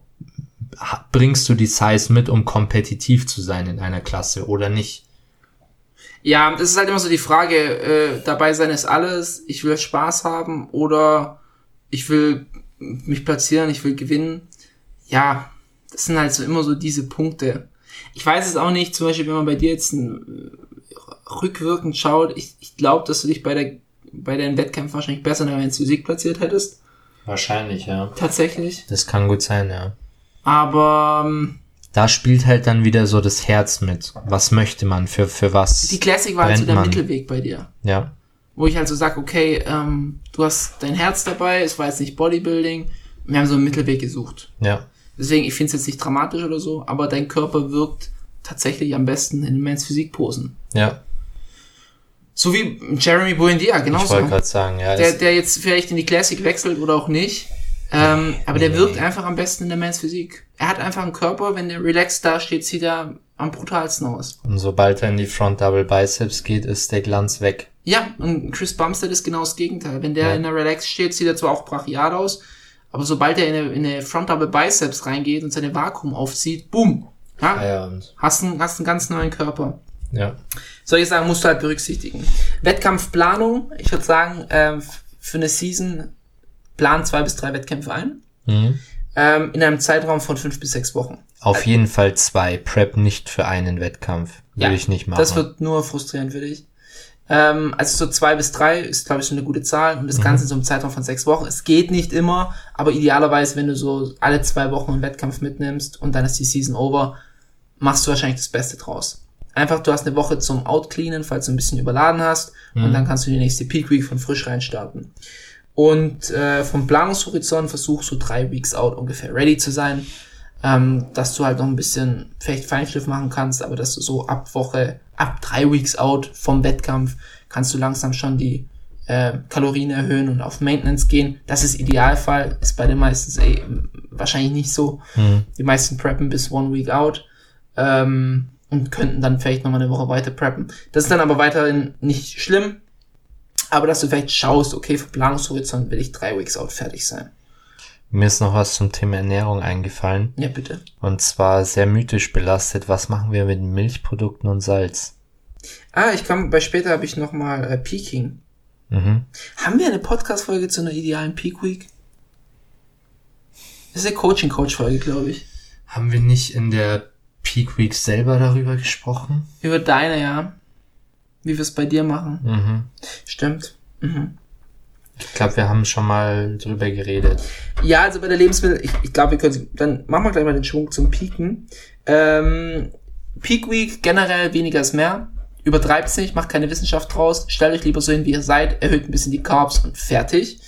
Bringst du die Size mit, um kompetitiv zu sein in einer Klasse oder nicht? Ja, das ist halt immer so die Frage, äh, dabei sein ist alles, ich will Spaß haben oder ich will mich platzieren, ich will gewinnen. Ja, das sind halt so immer so diese Punkte. Ich weiß es auch nicht, zum Beispiel, wenn man bei dir jetzt ein, rückwirkend schaut, ich, ich glaube, dass du dich bei der bei deinen Wettkämpfen wahrscheinlich besser in der Physik platziert hättest. Wahrscheinlich, ja. Tatsächlich. Das kann gut sein, ja. Aber ähm, Da spielt halt dann wieder so das Herz mit. Was möchte man? Für, für was? die Classic war halt so der man? Mittelweg bei dir. Ja. Wo ich halt so sag, okay, ähm, du hast dein Herz dabei, es war jetzt nicht Bodybuilding. Wir haben so einen Mittelweg gesucht. Ja. Deswegen, ich finde es jetzt nicht dramatisch oder so, aber dein Körper wirkt tatsächlich am besten in den Men's Physik Posen. Ja. So wie Jeremy Buendia, Ich genauso. wollte gerade sagen, ja. der, der jetzt vielleicht in die Classic wechselt oder auch nicht. Ähm, aber der nee, wirkt nee. einfach am besten in der Men's Physik. Er hat einfach einen Körper, wenn der relaxed da steht, sieht er am brutalsten aus. und sobald er in die Front Double Biceps geht, ist der Glanz weg. Ja, und Chris Bumstead ist genau das Gegenteil. Wenn der Ja. in der Relax steht, sieht er zwar auch brachial aus, aber sobald er in eine, in eine Front Double Biceps reingeht und seine Vakuum aufzieht, boom, ja, Feierabend. hast einen, hast einen ganz neuen Körper. Ja. Solche Sachen musst du halt berücksichtigen. Wettkampfplanung, ich würde sagen, ähm, für eine Season plan zwei bis drei Wettkämpfe ein. Mhm. Ähm, in einem Zeitraum von fünf bis sechs Wochen. Auf jeden Fall zwei. Prep nicht für einen Wettkampf. Würde ich nicht machen. Das wird nur frustrierend für dich. Ähm, also so zwei bis drei ist, glaube ich, schon eine gute Zahl und das Mhm. Ganze in so einem Zeitraum von sechs Wochen. Es geht nicht immer, aber idealerweise, wenn du so alle zwei Wochen einen Wettkampf mitnimmst und dann ist die Season over, machst du wahrscheinlich das Beste draus. Einfach, du hast eine Woche zum Outcleanen, falls du ein bisschen überladen hast und dann kannst du die nächste Peak Week von frisch rein starten. Und äh, vom Planungshorizont versuchst du drei Weeks out ungefähr ready zu sein, ähm, dass du halt noch ein bisschen vielleicht Feinschliff machen kannst, aber dass du so ab Woche, ab drei Weeks out vom Wettkampf kannst du langsam schon die äh, Kalorien erhöhen und auf Maintenance gehen. Das ist Idealfall, ist bei den meisten eh, wahrscheinlich nicht so. Die meisten preppen bis one week out ähm, und könnten dann vielleicht nochmal eine Woche weiter preppen. Das ist dann aber weiterhin nicht schlimm, aber dass du vielleicht schaust, okay, für Planungshorizont will ich drei Weeks out fertig sein. Mir ist noch was zum Thema Ernährung eingefallen. Ja, bitte. Und zwar sehr mythisch belastet. Was machen wir mit Milchprodukten und Salz? Ah, ich kann, bei später habe ich nochmal äh, Peaking. Mhm. Haben wir eine Podcast-Folge zu einer idealen Peak Week? Das ist eine Coaching-Coach-Folge, glaube ich. Haben wir nicht in der Peak Week selber darüber gesprochen? Über deine, ja. Wie wir es bei dir machen. Mhm. Stimmt. Mhm. Ich glaube, wir haben schon mal drüber geredet. Ja, also bei der Lebensmittel, ich, ich glaube, wir können, dann machen wir gleich mal den Schwung zum Peaken. Ähm, Peak Week generell weniger ist mehr. Übertreibt's nicht, macht keine Wissenschaft draus. Stellt euch lieber so hin, wie ihr seid, erhöht ein bisschen die Carbs und fertig.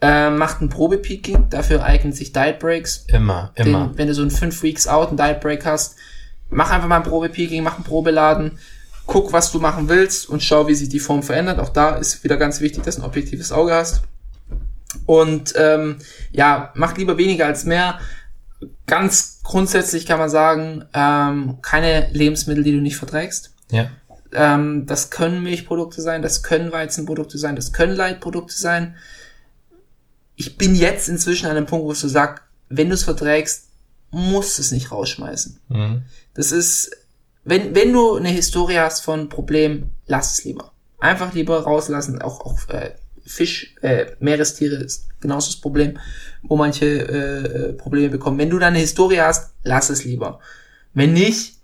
Ähm, macht ein Probe-Peaking, dafür eignen sich Diet Breaks. Immer, immer. Den, wenn du so ein 5 Weeks out, ein Diet Break hast, mach einfach mal ein Probe-Peaking, mach ein Probeladen, guck, was du machen willst und schau, wie sich die Form verändert. Auch da ist wieder ganz wichtig, dass du ein objektives Auge hast. Und ähm, ja, mach lieber weniger als mehr. Ganz grundsätzlich kann man sagen, ähm, keine Lebensmittel, die du nicht verträgst. Ja. Ähm, das können Milchprodukte sein, das können Weizenprodukte sein, das können Leitprodukte sein. Ich bin jetzt inzwischen an einem Punkt, wo ich so sag, wenn du es verträgst, musst du es nicht rausschmeißen. Mhm. Das ist, wenn, wenn du eine Historie hast von Problem, lass es lieber. Einfach lieber rauslassen. Auch, auch äh, Fisch, äh, Meerestiere ist genauso das Problem, wo manche äh, Probleme bekommen. Wenn du da eine Historie hast, lass es lieber. Wenn nicht,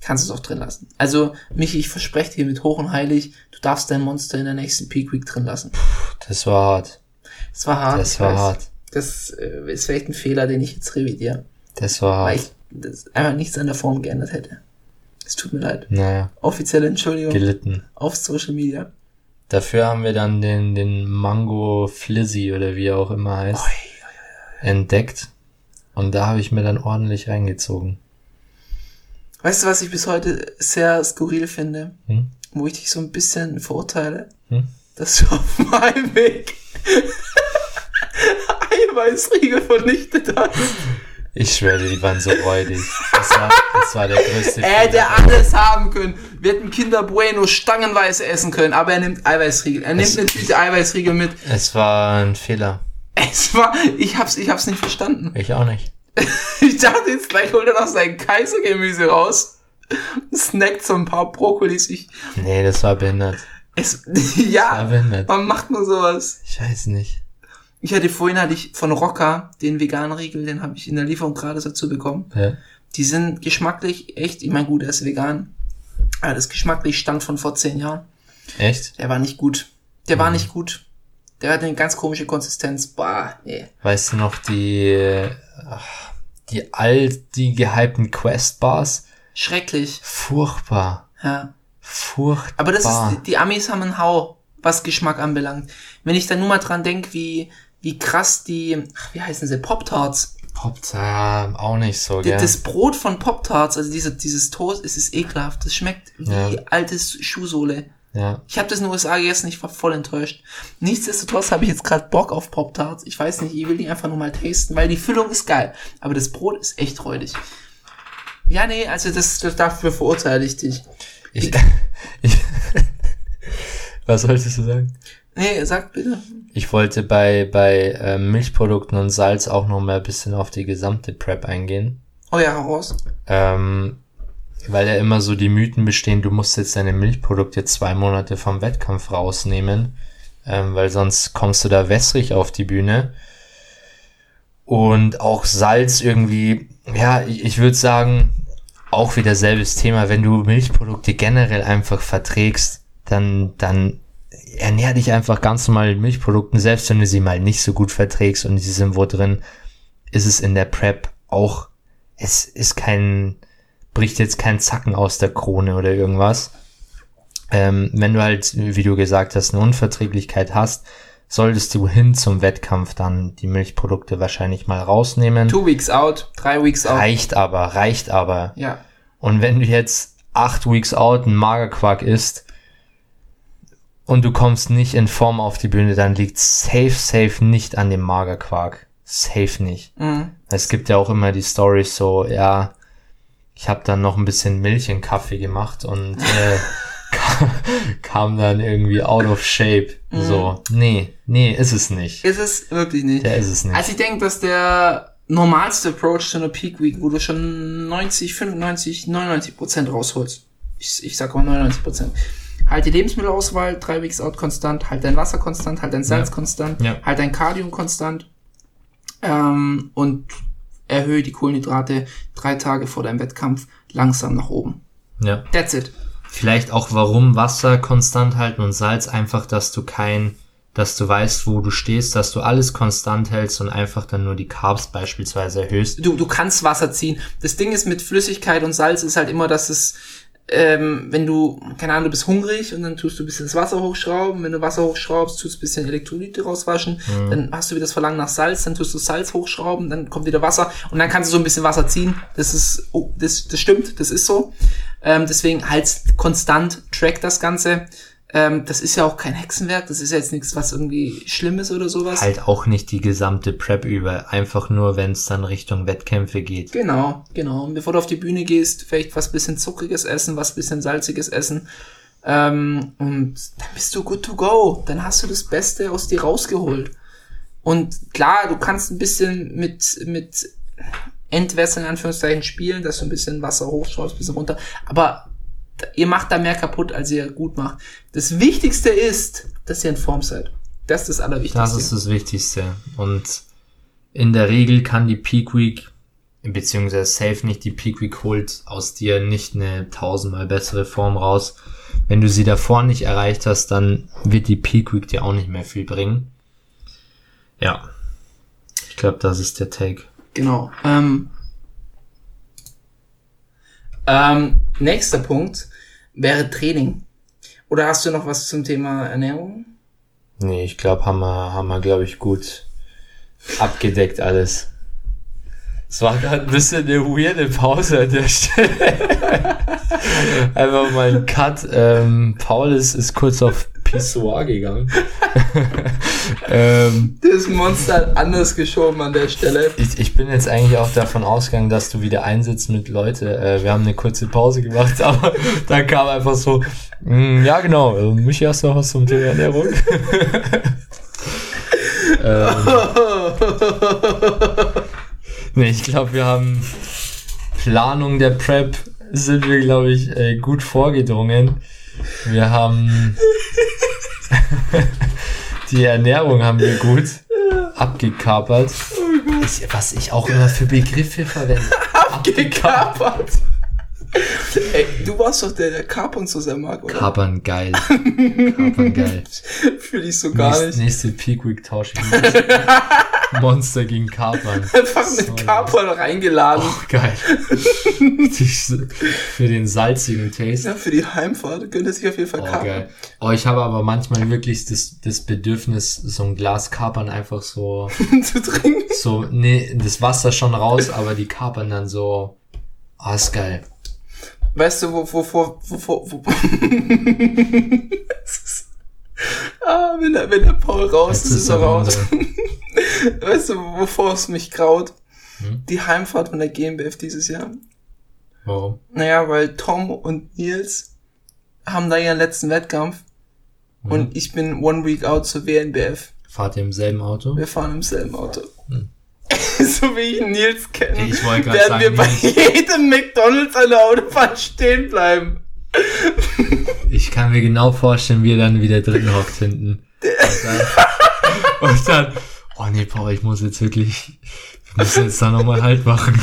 kannst du es auch drin lassen. Also, Michi, ich verspreche dir mit hoch und heilig, du darfst dein Monster in der nächsten Peak Week drin lassen. Das war hart. Das war hart. Das war weiß. hart. Das äh, ist vielleicht ein Fehler, den ich jetzt revidiere. Das war Weil hart. ich das einfach nichts an der Form geändert hätte. Es tut mir leid. Naja, Offizielle Entschuldigung gelitten. auf Social Media. Dafür haben wir dann den, den Mango Flizzy oder wie er auch immer heißt, entdeckt. Und da habe ich mir dann ordentlich reingezogen. Weißt du, was ich bis heute sehr skurril finde? Hm? Wo ich dich so ein bisschen verurteile? Hm? Dass du auf meinem Weg Eiweißriegel vernichtet hast. Ich schwöre, die waren so räudig. Das war, das war der größte Er hätte Fehler. alles haben können. Wir hätten Kinder Bueno stangenweise essen können, aber er nimmt Eiweißriegel. Er nimmt Es- eine Tüte Eiweißriegel mit. Es war ein Fehler. Es war, ich hab's, ich hab's nicht verstanden. Ich auch nicht. Ich dachte jetzt gleich holt er noch sein Kaisergemüse raus. Snackt so ein paar Brokkolis. Ich, Nee, das war behindert. es, war ja, behindert. warum macht man sowas? Ich weiß nicht. Ich hatte vorhin hatte ich von Rocker den veganen Riegel, den habe ich in der Lieferung gerade dazu bekommen. Ja. Die sind geschmacklich echt, ich meine gut, er ist vegan. Aber das geschmacklich stand von vor zehn Jahren. Echt? Der war nicht gut. Der war nicht gut. Der hatte eine ganz komische Konsistenz. Bah, nee. Weißt du noch die, ach, die alt, die gehypten Quest-Bars? Schrecklich. Furchtbar. Ja. Furchtbar. Aber das ist, die Amis haben einen Hau, was Geschmack anbelangt. Wenn ich da nur mal dran denk, wie, wie krass die, ach, wie heißen sie, Pop-Tarts. Poppt, ja, auch nicht so, gell? Das Brot von Pop-Tarts, also diese, dieses Toast, es ist ekelhaft. Das schmeckt wie Ja. altes Schuhsohle. ja. Ich habe das in den USA gegessen, ich war voll enttäuscht. Nichtsdestotrotz habe ich jetzt gerade Bock auf Pop-Tarts. Ich weiß nicht, ich will die einfach nur mal tasten, weil die Füllung ist geil. Aber das Brot ist echt räudig. Ja, nee, also das, das dafür verurteile ich dich. Ich, ich, was solltest du sagen? Nee, sag bitte. Ich wollte bei, bei äh, Milchprodukten und Salz auch noch mal ein bisschen auf die gesamte Prep eingehen. Oh ja, raus. Ähm, weil ja immer so die Mythen bestehen, du musst jetzt deine Milchprodukte zwei Monate vom Wettkampf rausnehmen, ähm, weil sonst kommst du da wässrig auf die Bühne. Und auch Salz irgendwie, ja, ich, ich würde sagen, auch wieder selbes Thema, wenn du Milchprodukte generell einfach verträgst, dann, dann ernähr dich einfach ganz normal mit Milchprodukten, selbst wenn du sie mal nicht so gut verträgst und sie sind wo drin, ist es in der Prep auch, es ist kein, bricht jetzt kein Zacken aus der Krone oder irgendwas. Ähm, wenn du halt, wie du gesagt hast, eine Unverträglichkeit hast, solltest du hin zum Wettkampf dann die Milchprodukte wahrscheinlich mal rausnehmen. Two weeks out, drei weeks out. Reicht aber, reicht aber. Ja. Und wenn du jetzt acht Weeks out ein Magerquark isst und du kommst nicht in Form auf die Bühne, dann liegt safe, safe nicht an dem Magerquark. Safe nicht. Mhm. Es gibt ja auch immer die Stories so, ja, ich habe dann noch ein bisschen Milch in Kaffee gemacht und äh, kam, kam dann irgendwie out of shape. So, nee, nee, ist es nicht. Ist es wirklich nicht. Der ist es nicht. Also ich denke, dass der normalste Approach zu einer Peak Week, wo du schon 90, 95, 99 Prozent rausholst. Ich, ich sag mal 99 Prozent. Halt die Lebensmittelauswahl, drei Weeks out konstant, halt dein Wasser konstant, halt dein Salz Ja. konstant, Ja. halt dein Cardio konstant ähm, und erhöhe die Kohlenhydrate drei Tage vor deinem Wettkampf langsam nach oben. ja. That's it. Vielleicht auch, warum Wasser konstant halten und Salz einfach, dass du kein, dass du weißt, wo du stehst, dass du alles konstant hältst und einfach dann nur die Carbs beispielsweise erhöhst. du, du kannst Wasser ziehen. Das Ding ist mit Flüssigkeit und Salz ist halt immer, dass es, ähm, wenn du, keine Ahnung, du bist hungrig und dann tust du ein bisschen das Wasser hochschrauben. Wenn du Wasser hochschraubst, tust du ein bisschen Elektrolyte rauswaschen. Dann hast du wieder das Verlangen nach Salz, dann tust du Salz hochschrauben, dann kommt wieder Wasser und dann kannst du so ein bisschen Wasser ziehen. Das ist, oh, das, das stimmt, das ist so. Ähm, deswegen halt konstant, track das Ganze. Ähm, das ist ja auch kein Hexenwerk, das ist ja jetzt nichts, was irgendwie schlimm ist oder sowas. Halt auch nicht die gesamte Prep über, einfach nur, wenn es dann Richtung Wettkämpfe geht. Genau, genau. Und bevor du auf die Bühne gehst, vielleicht was bisschen zuckriges essen, was bisschen salziges essen. Ähm, und dann bist du good to go. Dann hast du das Beste aus dir rausgeholt. Und klar, du kannst ein bisschen mit, mit Entwässern in Anführungszeichen spielen, dass du ein bisschen Wasser hochschraubst, ein bisschen runter. Aber ihr macht da mehr kaputt, als ihr gut macht. Das Wichtigste ist, dass ihr in Form seid. Das ist das Allerwichtigste. Das ist das Wichtigste. Und in der Regel kann die Peak Week, beziehungsweise safe nicht, die Peak Week holt aus dir nicht eine tausendmal bessere Form raus. Wenn du sie davor nicht erreicht hast, dann wird die Peak Week dir auch nicht mehr viel bringen. Ja. Ich glaube, das ist der Take. Genau. Ähm, ähm, nächster Punkt wäre Training. Oder hast du noch was zum Thema Ernährung? Nee, ich glaube, haben wir, haben wir, glaube ich, gut abgedeckt alles. Es war gerade ein bisschen eine weirde Pause an der Stelle. Einfach mal ein Cut. Ähm, Paul ist, ist kurz auf Pissoir gegangen. ähm, Das Monster hat anders geschoben an der Stelle. ich, ich bin jetzt eigentlich auch davon ausgegangen, dass du wieder einsitzt mit Leute. Äh, wir haben eine kurze Pause gemacht, aber dann kam einfach so, "Mm, ja genau, äh, Michi, hast du noch was zum Thema Ernährung? ähm, nee, ich glaube, wir haben Planung der Prep sind wir, glaube ich, äh, gut vorgedrungen. Wir haben die Ernährung haben wir gut abgekapert. Ich, was ich auch immer für Begriffe verwende. Gekapert. Ey, du warst doch der, der Carpon so sehr mag, oder? Kapern geil. Kapern geil. Fühl ich so gar Nächste, nicht. nächste Peak Week Tausch. Monster, Monster gegen Kapern. Einfach So, mit Carpon reingeladen. Oh, geil. Für den salzigen Taste. Ja, für die Heimfahrt könnte sich auf jeden Fall Oh, Carpon. geil. Oh, ich habe aber manchmal wirklich das, das Bedürfnis, so ein Glas Kapern einfach so, zu trinken. so, nee, das Wasser schon raus, aber die Kapern dann so, ah, ist geil. Weißt du, wo, wo, wo, wo, wo, ist- Ah, wenn der, wenn der Paul raus ist, Jetzt ist er aber raus. Weißt du, wovor es mich graut? Hm? Die Heimfahrt von der GmbF dieses Jahr. Warum? Naja, weil Tom und Nils haben da ihren letzten Wettkampf und ich bin one week out zur WNBF. Fahrt ihr im selben Auto? Wir fahren im selben Auto. so wie ich Nils kenne. Ich werden sagen, wir bei jedem McDonalds an der Autobahn stehen bleiben. Ich kann mir genau vorstellen, wie er dann wieder drin hockt hinten. Und dann, und dann oh nee, Paul, ich muss jetzt wirklich, wir müssen jetzt da nochmal Halt machen.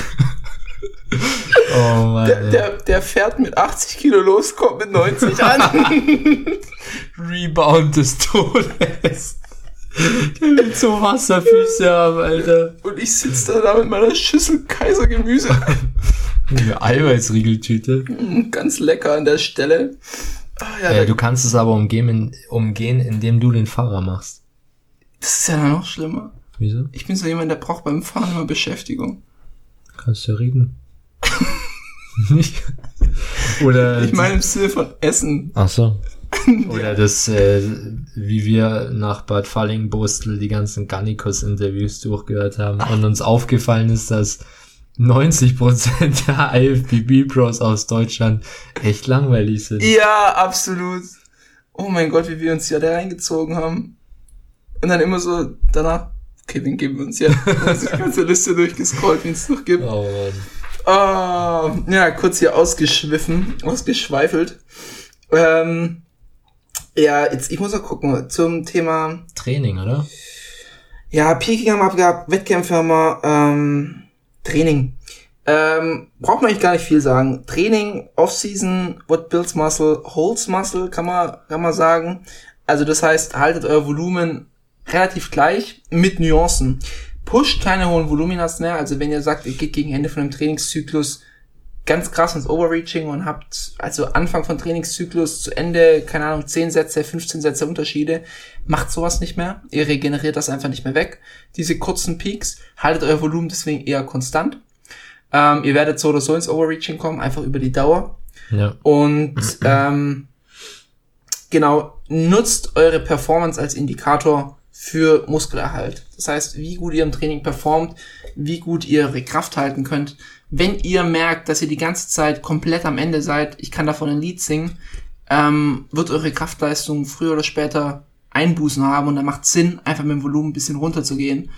Oh Mann, Der, der, der fährt mit 80 Kilo los, kommt mit 90 an. Rebound des Todes. Der will so Wasserfüße haben, Alter. und ich sitze da, da mit meiner Schüssel Kaisergemüse. Eine Eiweißriegeltüte. Ganz lecker an der Stelle. Ah, ja, Äh, du kannst es aber umgehen, umgehen, indem du den Fahrer machst. das ist ja noch schlimmer. Wieso? Ich bin so jemand, der braucht beim Fahren immer Beschäftigung. Kannst du reden. Nicht? Oder Ich meine im Sinne von Essen. Ach so. Oder das, äh, wie wir nach Bad Fallingbostel die ganzen Gannikus-Interviews durchgehört haben und uns aufgefallen ist, dass 90% der IFBB-Pros aus Deutschland echt langweilig sind. Ja, absolut. Oh mein Gott, wie wir uns ja da reingezogen haben. Und dann immer so danach, okay, wen geben wir uns jetzt? Also die ganze Liste durchgescrollt, wen es noch gibt. Oh Mann. Ah, ja, kurz hier ausgeschwiffen, ausgeschweifelt. Ähm, ja, jetzt, ich muss mal gucken, zum Thema, Training, oder? ja, Peking haben wir abgehabt, Wettkämpfe haben wir, ähm, Training. Ähm, braucht man eigentlich gar nicht viel sagen. Training, Off-Season, what builds muscle, holds muscle, kann man, kann man sagen. Also das heißt, haltet euer Volumen relativ gleich mit Nuancen. Pusht keine hohen Voluminas mehr. Also wenn ihr sagt, ihr geht gegen Ende von einem Trainingszyklus ganz krass ins Overreaching und habt also Anfang von Trainingszyklus zu Ende, keine Ahnung, 10 Sätze, 15 Sätze Unterschiede, macht sowas nicht mehr. Ihr regeneriert das einfach nicht mehr weg. Diese kurzen Peaks, haltet euer Volumen deswegen eher konstant. Ähm, ihr werdet so oder so ins Overreaching kommen, einfach über die Dauer. Ja. Und ähm, genau, nutzt eure Performance als Indikator für Muskelerhalt. Das heißt, wie gut ihr im Training performt, wie gut ihr eure Kraft halten könnt. Wenn ihr merkt, dass ihr die ganze Zeit komplett am Ende seid, ich kann davon ein Lied singen, ähm, wird eure Kraftleistung früher oder später Einbußen haben und da macht Sinn, einfach mit dem Volumen ein bisschen runterzugehen.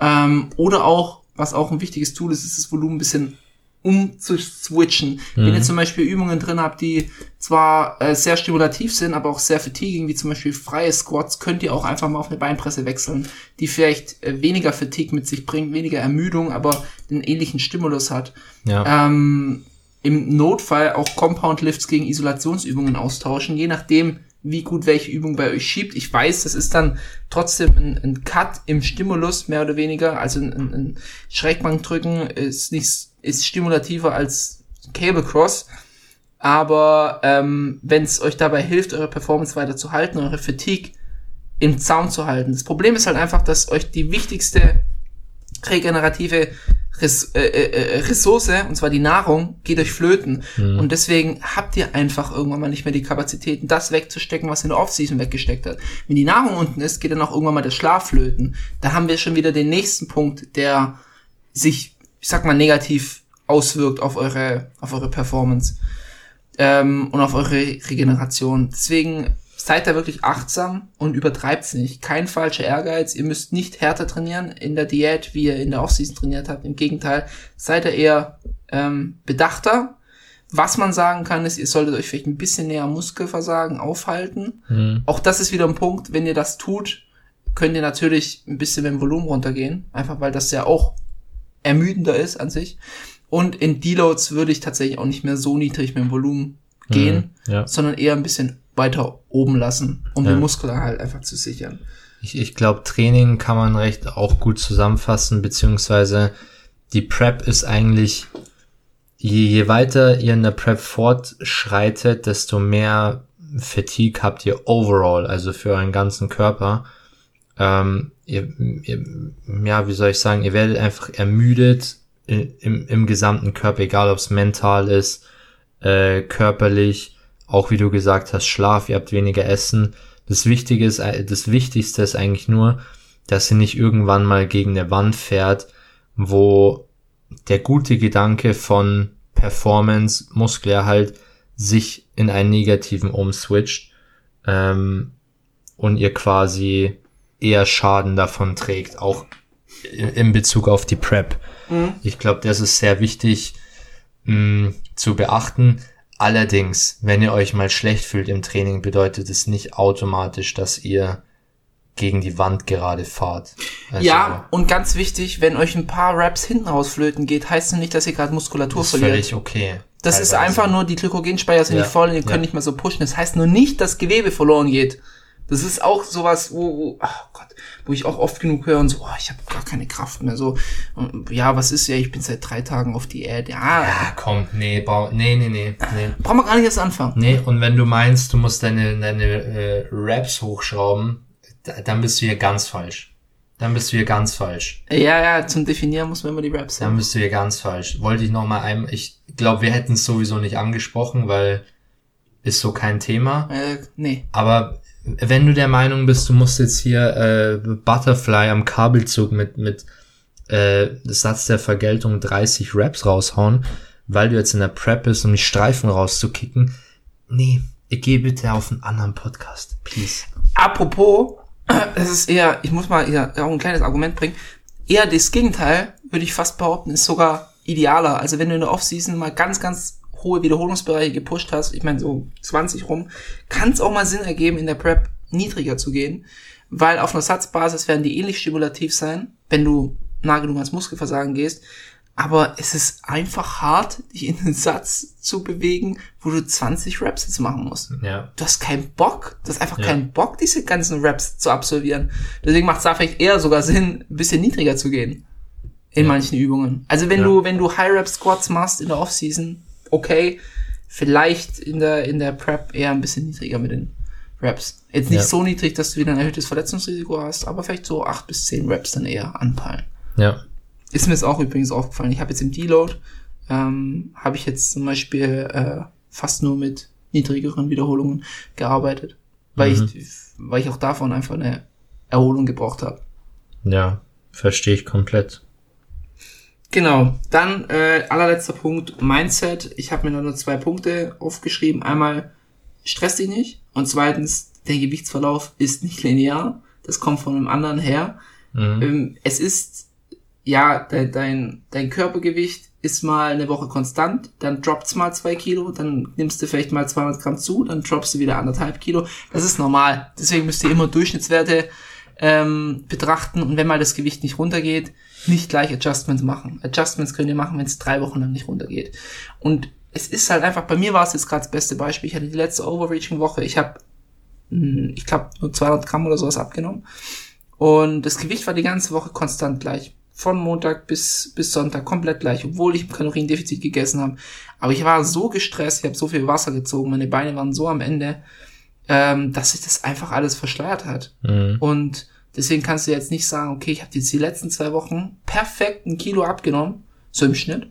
Ähm, oder auch, was auch ein wichtiges Tool ist, ist das Volumen ein bisschen umzuswitchen. Wenn ihr zum Beispiel Übungen drin habt, die zwar äh, sehr stimulativ sind, aber auch sehr fatiguing, wie zum Beispiel freie Squats, könnt ihr auch einfach mal auf eine Beinpresse wechseln, die vielleicht äh, weniger Fatigue mit sich bringt, weniger Ermüdung, aber den ähnlichen Stimulus hat. Ja. Ähm, Im Notfall auch Compound Lifts gegen Isolationsübungen austauschen, je nachdem, wie gut welche Übung bei euch schiebt. Ich weiß, das ist dann trotzdem ein, ein Cut im Stimulus, mehr oder weniger. Also ein, ein, ein Schrägbankdrücken ist nicht ist stimulativer als Cable Cross. Aber ähm, wenn es euch dabei hilft, eure Performance weiter zu halten, eure Fatigue im Zaun zu halten. Das Problem ist halt einfach, dass euch die wichtigste regenerative Res äh, äh, Ressource, und zwar die Nahrung, geht euch flöten. Und deswegen habt ihr einfach irgendwann mal nicht mehr die Kapazitäten, das wegzustecken, was in der Offseason weggesteckt hat. Wenn die Nahrung unten ist, geht dann auch irgendwann mal der Schlaf flöten. Da haben wir schon wieder den nächsten Punkt, der sich, ich sag mal, negativ auswirkt auf eure, auf eure Performance ähm, und auf eure Regeneration. Deswegen seid da wirklich achtsam und übertreibt's nicht. Kein falscher Ehrgeiz. Ihr müsst nicht härter trainieren in der Diät, wie ihr in der Offseason trainiert habt. Im Gegenteil, seid ihr eher ähm, bedachter. Was man sagen kann, ist, ihr solltet euch vielleicht ein bisschen näher Muskelversagen aufhalten. Mhm. Auch das ist wieder ein Punkt, wenn ihr das tut, könnt ihr natürlich ein bisschen mit dem Volumen runtergehen. Einfach weil das ja auch ermüdender ist an sich. Und in Deloads würde ich tatsächlich auch nicht mehr so niedrig mit dem Volumen gehen, Mhm, ja. sondern eher ein bisschen weiter oben lassen, um Ja. den Muskel halt einfach zu sichern. Ich, ich glaube, Training kann man recht auch gut zusammenfassen, beziehungsweise die Prep ist eigentlich, je, je weiter ihr in der Prep fortschreitet, desto mehr Fatigue habt ihr overall, also für euren ganzen Körper. Ähm, ihr, ihr, ja, wie soll ich sagen, ihr werdet einfach ermüdet im, im gesamten Körper, egal ob es mental ist, äh, körperlich, auch wie du gesagt hast, Schlaf, ihr habt weniger Essen. Das Wichtige ist, äh, das Wichtigste ist eigentlich nur, dass ihr nicht irgendwann mal gegen eine Wand fährt, wo der gute Gedanke von Performance, Muskelerhalt sich in einen negativen umswitcht ähm, und ihr quasi eher Schaden davon trägt, auch in, Bezug auf die Prep. Ich glaube, das ist sehr wichtig mh, zu beachten. Allerdings, wenn ihr euch mal schlecht fühlt im Training, bedeutet es nicht automatisch, dass ihr gegen die Wand gerade fahrt. Also, ja, und ganz wichtig, wenn euch ein paar Raps hinten raus flöten geht, heißt das nicht, dass ihr gerade Muskulatur ist verliert. völlig okay. Das ist teilweise. einfach nur, die Glykogenspeicher sind Ja, nicht voll und ihr ja. könnt nicht mehr so pushen. Das heißt nur nicht, dass Gewebe verloren geht. Das ist auch sowas, wo, wo, ach Gott, wo ich auch oft genug höre und so, oh, ich habe gar keine Kraft mehr. So, und, ja, was ist ja, ich bin seit drei Tagen auf Diät. Ja, Ja, komm, nee, bau, nee, nee, nee, nee. brauchen wir gar nicht erst anfangen. Nee, und wenn du meinst, du musst deine, deine äh, Raps hochschrauben, da, dann bist du hier ganz falsch. Dann bist du hier ganz falsch. Ja, ja, zum Definieren muss man immer die Raps Dann haben. bist du hier ganz falsch. Wollte ich noch mal ein, ich glaube, wir hätten es sowieso nicht angesprochen, weil ist so kein Thema. Äh, nee. Aber wenn du der Meinung bist, du musst jetzt hier äh, Butterfly am Kabelzug mit mit äh, Satz der Vergeltung 30 Raps raushauen, weil du jetzt in der Prep bist, um die Streifen rauszukicken, nee, geh bitte auf einen anderen Podcast, please. Apropos, das ist eher, ich muss mal hier auch ein kleines Argument bringen. Eher das Gegenteil, würde ich fast behaupten, ist sogar idealer. Also wenn du in der Offseason mal ganz, ganz hohe Wiederholungsbereiche gepusht hast, ich meine so 20 rum, kann es auch mal Sinn ergeben, in der Prep niedriger zu gehen, weil auf einer Satzbasis werden die ähnlich stimulativ sein, wenn du nah genug ans Muskelversagen gehst. Aber es ist einfach hart, dich in den Satz zu bewegen, wo du 20 Reps jetzt machen musst Ja. du hast keinen Bock, du hast einfach Ja. keinen Bock, diese ganzen Raps zu absolvieren. Deswegen macht es da vielleicht eher sogar Sinn, ein bisschen niedriger zu gehen. In manchen Übungen. Also wenn Ja. du, wenn du High Rep Squats machst in der Offseason, okay, vielleicht in der, in der Prep eher ein bisschen niedriger mit den Raps. Jetzt nicht Ja. so niedrig, dass du wieder ein erhöhtes Verletzungsrisiko hast, aber vielleicht so acht bis zehn Raps dann eher anpeilen. Ja. Ist mir jetzt auch übrigens aufgefallen. Ich habe jetzt im Deload, ähm, habe ich jetzt zum Beispiel äh, fast nur mit niedrigeren Wiederholungen gearbeitet, weil Mhm. ich, weil ich auch davon einfach eine Erholung gebraucht habe. Ja. Verstehe ich komplett. Genau. Dann äh, allerletzter Punkt Mindset. Ich habe mir da nur zwei Punkte aufgeschrieben. Einmal stress dich nicht und zweitens der Gewichtsverlauf ist nicht linear. Das kommt von einem anderen her. Mhm. Ähm, es ist, ja, dein, dein, dein Körpergewicht ist mal eine Woche konstant, dann droppt's mal zwei Kilo, dann nimmst du vielleicht mal 200 Gramm zu, dann droppst du wieder anderthalb Kilo. Das ist normal. Deswegen müsst ihr immer Durchschnittswerte ähm, betrachten und wenn mal das Gewicht nicht runtergeht, nicht gleich Adjustments machen. Adjustments könnt ihr machen, wenn es drei Wochen lang nicht runtergeht. Und es ist halt einfach, bei mir war es jetzt gerade das beste Beispiel. Ich hatte die letzte Overreaching-Woche, ich habe, ich glaube, nur 200 Gramm oder sowas abgenommen. Und das Gewicht war die ganze Woche konstant gleich. Von Montag bis, bis Sonntag komplett gleich, obwohl ich ein Kaloriendefizit gegessen habe. Aber ich war so gestresst, ich habe so viel Wasser gezogen, meine Beine waren so am Ende, ähm, dass sich das einfach alles verschleiert hat. Mhm. Und deswegen kannst du jetzt nicht sagen, okay, ich habe jetzt die letzten zwei Wochen perfekt ein Kilo abgenommen, so im Schnitt.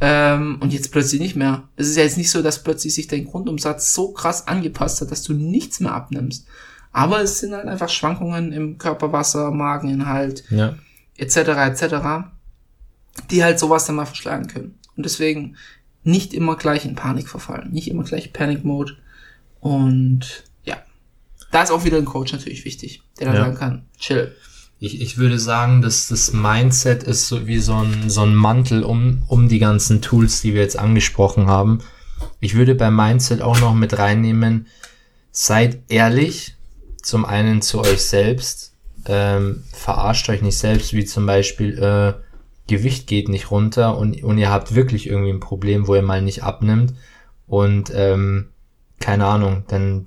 Ähm, und jetzt plötzlich nicht mehr. Es ist ja jetzt nicht so, dass plötzlich sich dein Grundumsatz so krass angepasst hat, dass du nichts mehr abnimmst. Aber es sind halt einfach Schwankungen im Körperwasser, Mageninhalt, Ja. etc. etc., die halt sowas dann mal verschlagen können. Und deswegen nicht immer gleich in Panik verfallen, nicht immer gleich Panic Mode. Und da ist auch wieder ein Coach natürlich wichtig, der dann Ja. sagen kann, chill. Ich, ich würde sagen, dass das Mindset ist so wie so ein, so ein Mantel um, um die ganzen Tools, die wir jetzt angesprochen haben. Ich würde beim Mindset auch noch mit reinnehmen, seid ehrlich, zum einen zu euch selbst, ähm, verarscht euch nicht selbst, wie zum Beispiel, äh, Gewicht geht nicht runter und, und ihr habt wirklich irgendwie ein Problem, wo ihr mal nicht abnimmt und ähm, keine Ahnung, dann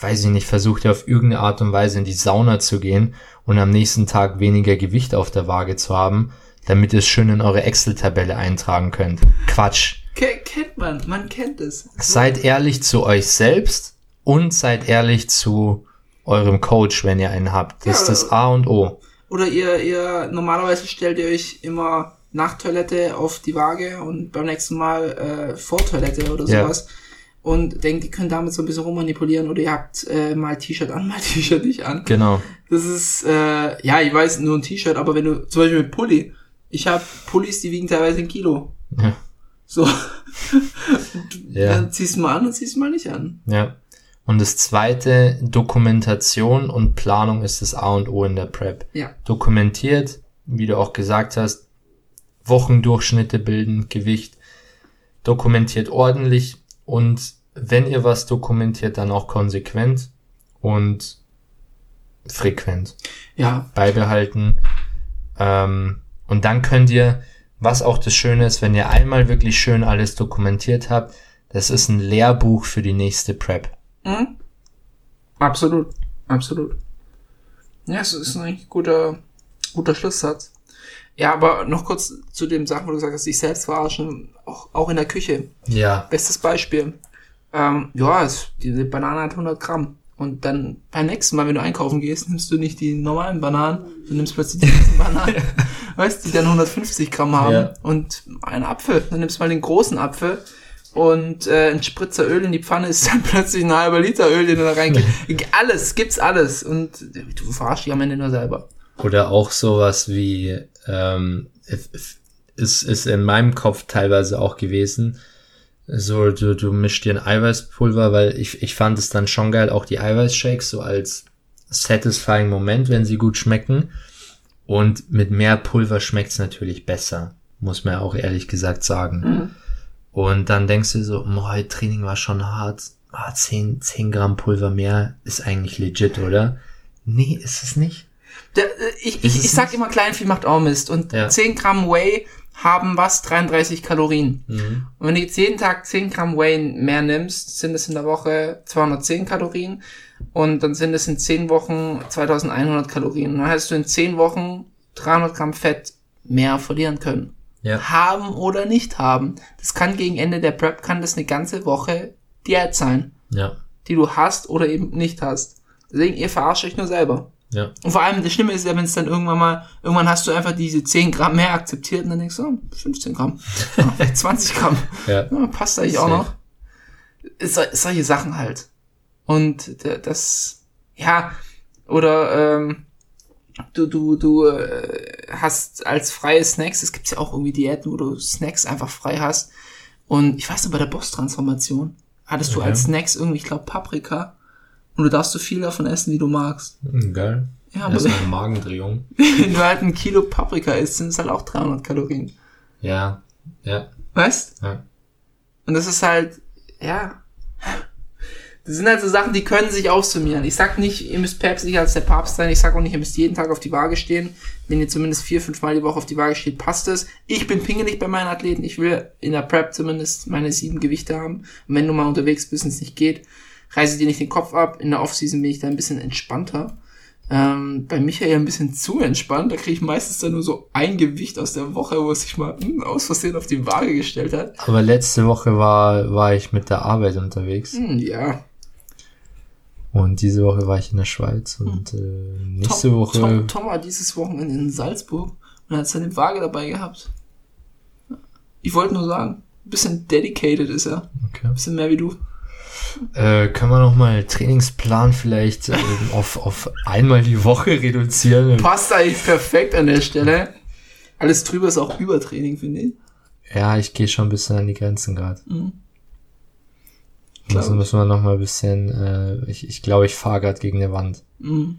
weiß ich nicht, versucht ihr auf irgendeine Art und Weise in die Sauna zu gehen und am nächsten Tag weniger Gewicht auf der Waage zu haben, damit ihr es schön in eure Excel-Tabelle eintragen könnt. Quatsch. Ke kennt man, man kennt es. Seid ehrlich zu euch selbst und seid ehrlich zu eurem Coach, wenn ihr einen habt. Das ist Ja. das A und O. Oder ihr, ihr, normalerweise stellt ihr euch immer nach Toilette auf die Waage und beim nächsten Mal äh, vor Toilette oder Ja. Und denkt, ihr könnt damit so ein bisschen rummanipulieren oder ihr habt äh, mal T-Shirt an, mal T-Shirt nicht an. Genau. Das ist, äh, ja, ich weiß, nur ein T-Shirt, aber wenn du, zum Beispiel mit Pulli, ich habe Pullis, die wiegen teilweise ein Kilo. Ja. So. Ja. Dann ziehst du mal an und ziehst du mal nicht an. Ja. Und das zweite, Dokumentation und Planung ist das A und O in der Prep. Ja. Dokumentiert, wie du auch gesagt hast, Wochendurchschnitte bilden, Gewicht, dokumentiert ordentlich und wenn ihr was dokumentiert, dann auch konsequent und frequent Ja, beibehalten. Ähm, und dann könnt ihr, was auch das Schöne ist, wenn ihr einmal wirklich schön alles dokumentiert habt, das ist ein Lehrbuch für die nächste Prep. Mhm. Absolut, absolut. Ja, es ist ein guter, guter Schlusssatz. Ja, aber noch kurz zu dem Sachen, wo du gesagt hast, sich selbst verarschen, auch, auch in der Küche. Ja. Bestes Beispiel. Ähm, ja, es, diese Banane hat 100 Gramm. Und dann beim nächsten Mal, wenn du einkaufen gehst, nimmst du nicht die normalen Bananen, du nimmst plötzlich die großen Bananen, weißt du, die dann 150 Gramm haben. Ja. Und einen Apfel. Dann nimmst du mal den großen Apfel und äh, ein Spritzer Öl in die Pfanne ist dann plötzlich ein halber Liter Öl, den du da reingibst. alles, gibt's alles. Und du verarschst dich am Ende nur selber. Oder auch sowas wie, ähm, ist, ist in meinem Kopf teilweise auch gewesen, so, du, du mischst dir ein Eiweißpulver, weil ich, ich fand es dann schon geil, auch die Eiweißshakes so als satisfying Moment, wenn sie gut schmecken. Und mit mehr Pulver schmeckt's natürlich besser, muss man ja auch ehrlich gesagt sagen. Und dann denkst du so, "Mo, heute Training war schon hart, ah, 10, 10 Gramm Pulver mehr ist eigentlich legit, oder? Nee, ist es nicht. Der, äh, ich, ich, ich sag immer, Kleinvieh macht auch Mist. Und Ja. 10 Gramm Whey haben was? 33 Kalorien. Mhm. Und wenn du jetzt jeden Tag 10 Gramm Whey mehr nimmst, sind es in der Woche 210 Kalorien. Und dann sind es in 10 Wochen 2100 Kalorien. Und dann hast du in 10 Wochen 300 Gramm Fett mehr verlieren können. Ja. Haben oder nicht haben. Das kann gegen Ende der Prep, kann das eine ganze Woche Diät sein, Ja. die du hast oder eben nicht hast. Deswegen, ihr verarscht euch nur selber. Ja. Und vor allem, das Schlimme ist ja, wenn es dann irgendwann mal, irgendwann hast du einfach diese 10 Gramm mehr akzeptiert und dann denkst du, oh, 15 Gramm, ah, vielleicht 20 Gramm, Ja. ja, passt eigentlich auch noch. Ist solche Sachen halt. Und das, ja, oder ähm, du, du, du äh, hast als freie Snacks, es gibt ja auch irgendwie Diäten, wo du Snacks einfach frei hast. Und ich weiß noch, bei der Boss-Transformation hattest du Okay. als Snacks irgendwie, ich glaube, Paprika. Und du darfst so viel davon essen, wie du magst. Hm, Geil. Ja, aber Das ist eine Magendrehung. wenn du halt ein Kilo Paprika isst, sind es halt auch 300 Kalorien. Ja. Ja. Weißt? Ja. Und das ist halt, ja. Das sind halt so Sachen, die können sich aufsummieren. Ich sag nicht, ihr müsst päpstlicher als der Papst sein. Ich sag auch nicht, ihr müsst jeden Tag auf die Waage stehen. Wenn ihr zumindest vier, fünf Mal die Woche auf die Waage steht, passt es. Ich bin pingelig bei meinen Athleten. Ich will in der Prep zumindest meine sieben Gewichte haben. Und wenn du mal unterwegs bist und es nicht geht, reiße dir nicht den Kopf ab. In der Offseason bin ich da ein bisschen entspannter. Ähm, bei Michael ein bisschen zu entspannt. Da kriege ich meistens dann nur so ein Gewicht aus der Woche, wo es sich mal hm, aus Versehen auf die Waage gestellt hat. Aber letzte Woche war, war ich mit der Arbeit unterwegs. Hm, ja, Und diese Woche war ich in der Schweiz. Und äh, nächste Tom, Woche. Tom, Tom war dieses Wochenende in Salzburg und hat seine Waage dabei gehabt. Ich wollte nur sagen, ein bisschen dedicated ist er. Okay. Ein bisschen mehr wie du. Äh, können wir noch mal Trainingsplan vielleicht äh, auf, auf einmal die Woche reduzieren? Passt eigentlich perfekt an der Stelle. Alles drüber ist auch Übertraining, finde ich. Ja, ich gehe schon ein bisschen an die Grenzen gerade. Mhm. Also Glaub müssen wir noch mal ein bisschen, äh, ich, ich glaube, ich fahre gerade gegen eine Wand. Mhm.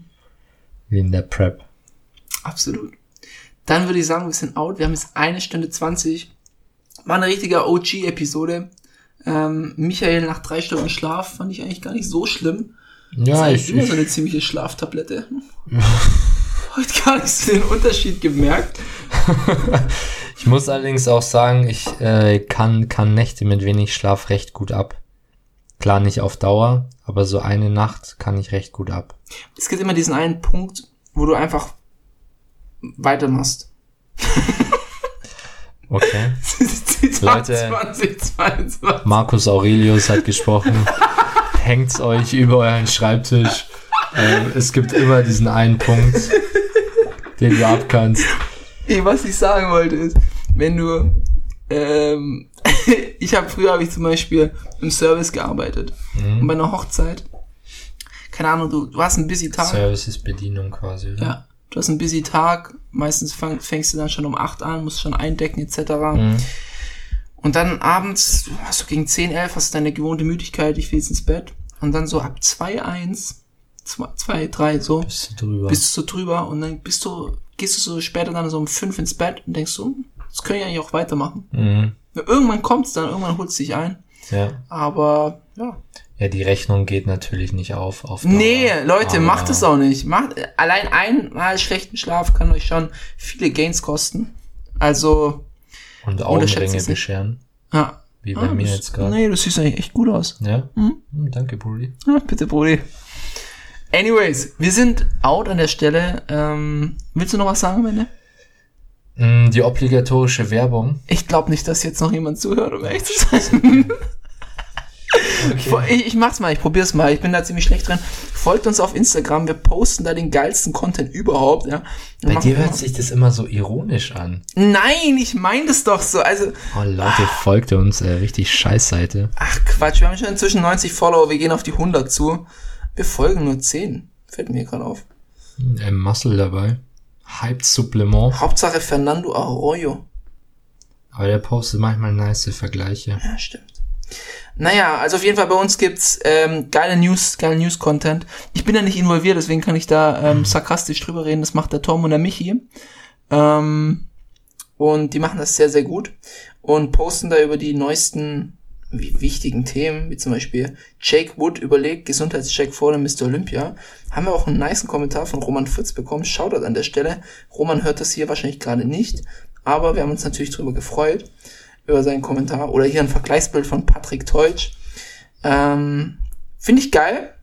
Wie in der Prep. Absolut. Dann würde ich sagen, wir sind out. Wir haben jetzt eine Stunde 20. War eine richtige OG-Episode. Ähm, Michael nach drei Stunden Schlaf fand ich eigentlich gar nicht so schlimm. Ja, das ist ich, immer so eine ziemliche Schlaftablette. Heute gar nicht so den Unterschied gemerkt. Ich muss allerdings auch sagen, ich äh, kann, kann Nächte mit wenig Schlaf recht gut ab. Klar nicht auf Dauer, aber so eine Nacht kann ich recht gut ab. Es gibt immer diesen einen Punkt, wo du einfach weitermachst. Okay. Leute. 2022. Marcus Aurelius hat gesprochen. Hängt's euch über euren Schreibtisch. Ähm, es gibt immer diesen einen Punkt, den du abkannst. Ey, was ich sagen wollte ist, wenn du, ähm, ich habe früher habe ich zum Beispiel im Service gearbeitet und bei einer Hochzeit, keine Ahnung, du, du hast einen busy Tag, Service ist Bedienung quasi. Oder? ja, du hast einen busy Tag, meistens fang, fängst du dann schon um 8 an, musst schon eindecken etc. Mhm. Und dann abends, hast du gegen 10, 11, hast du deine gewohnte Müdigkeit, ich will jetzt ins Bett und dann so ab 2, 1, 2, 2 3 so, Bist du drüber. bist du so drüber und dann bist du, gehst du so später dann so um fünf ins Bett und denkst so, hm, das können ja eigentlich auch weitermachen. mhm. Irgendwann kommt's dann, irgendwann holt's dich ein. Ja. Aber ja. ja, die Rechnung geht natürlich nicht auf. auf Dauer. Nee, Leute, Aber- macht es auch nicht. Macht, allein einmal schlechten Schlaf kann euch schon viele Gains kosten. Also, Und unterschätzt Augenringe bescheren. ja. Wie bei Ah, mir jetzt gerade. Nee, du siehst eigentlich echt gut aus. Ja? Mhm. Hm, danke, Brudi. Ja, bitte, Brudi. Anyways, wir sind out an der Stelle. Ähm, willst du noch was sagen, Mende? Mm, Die obligatorische Werbung. Ich glaube nicht, dass jetzt noch jemand zuhört, um ehrlich zu sein. Ich, ich mach's mal, ich probier's mal. Ich bin da ziemlich schlecht drin. Folgt uns auf Instagram, wir posten da den geilsten Content überhaupt, ja. Wir Bei dir hört sich das immer so ironisch an. Nein, ich meine das doch so. Also, Oh Leute, folgt uns, äh, richtig Scheißseite. ach Quatsch, wir haben schon inzwischen 90 Follower, wir gehen auf die 100 zu. Wir folgen nur 10. Fällt mir gerade auf. Ähm, Muscle dabei. Hyped Supplement. Hauptsache Fernando Arroyo. Aber der postet manchmal nice Vergleiche. Ja, stimmt. Naja, also auf jeden Fall bei uns gibt's ähm, geile News, geile News-Content. Ich bin da nicht involviert, deswegen kann ich da ähm, sarkastisch drüber reden. Das macht der Tom und der Michi. Ähm, und die machen das sehr, sehr gut und posten da über die neuesten wi- wichtigen Themen, wie zum Beispiel Jake Wood überlegt, Gesundheitscheck vor dem Mr. Olympia. Haben wir auch einen niceen Kommentar von Roman Fritz bekommen. Shoutout an der Stelle. Roman hört das hier wahrscheinlich gerade nicht, aber wir haben uns natürlich drüber gefreut über seinen Kommentar. Oder hier ein Vergleichsbild von Patrick Teutsch. Ähm, Finde ich geil.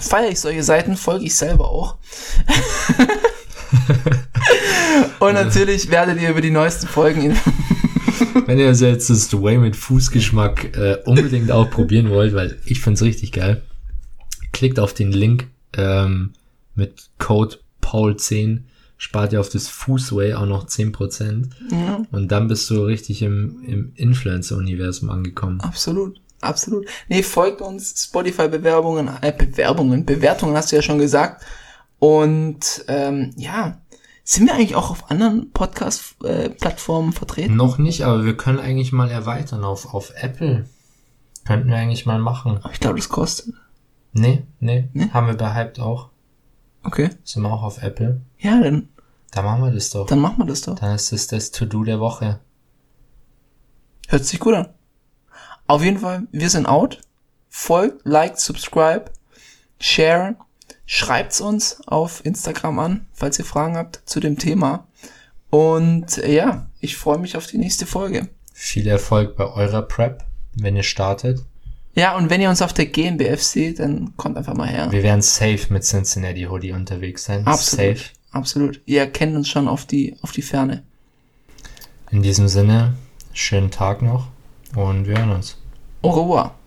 Feiere ich solche Seiten, folge ich selber auch. Und natürlich werdet ihr über die neuesten Folgen in Wenn ihr also jetzt das Way mit Fußgeschmack äh, unbedingt auch probieren wollt, weil ich find's richtig geil, klickt auf den Link ähm, mit Code Paul10, spart ihr auf das Fußway auch noch 10% ja, und dann bist du richtig im, im Influencer-Universum angekommen. absolut. Absolut. Nee, folgt uns, Spotify-Bewerbungen, äh, Bewerbungen, Bewertungen hast du ja schon gesagt. Und ähm, ja, sind wir eigentlich auch auf anderen Podcast-Plattformen vertreten? Noch nicht, aber wir können eigentlich mal erweitern auf, auf Apple. Könnten wir eigentlich mal machen. Ich glaube, das kostet. Nee, nee, Nee? haben wir bei Hyped auch. Okay. Sind wir auch auf Apple. Ja, dann, Da machen wir das doch. dann machen wir das doch. Dann ist es das To-Do der Woche. Hört sich gut an. Auf jeden Fall, wir sind out. Folgt, liked, subscribe, share. Schreibt's uns auf Instagram an, falls ihr Fragen habt zu dem Thema. Und äh, ja, ich freue mich auf die nächste Folge. Viel Erfolg bei eurer Prep, wenn ihr startet. Ja, und wenn ihr uns auf der GmbF seht, dann kommt einfach mal her. Wir werden safe mit Cincinnati Hoodie unterwegs sein. Absolut. Safe. Absolut. Ihr kennt uns schon auf die, auf die Ferne. In diesem Sinne, schönen Tag noch und wir hören uns. Au revoir.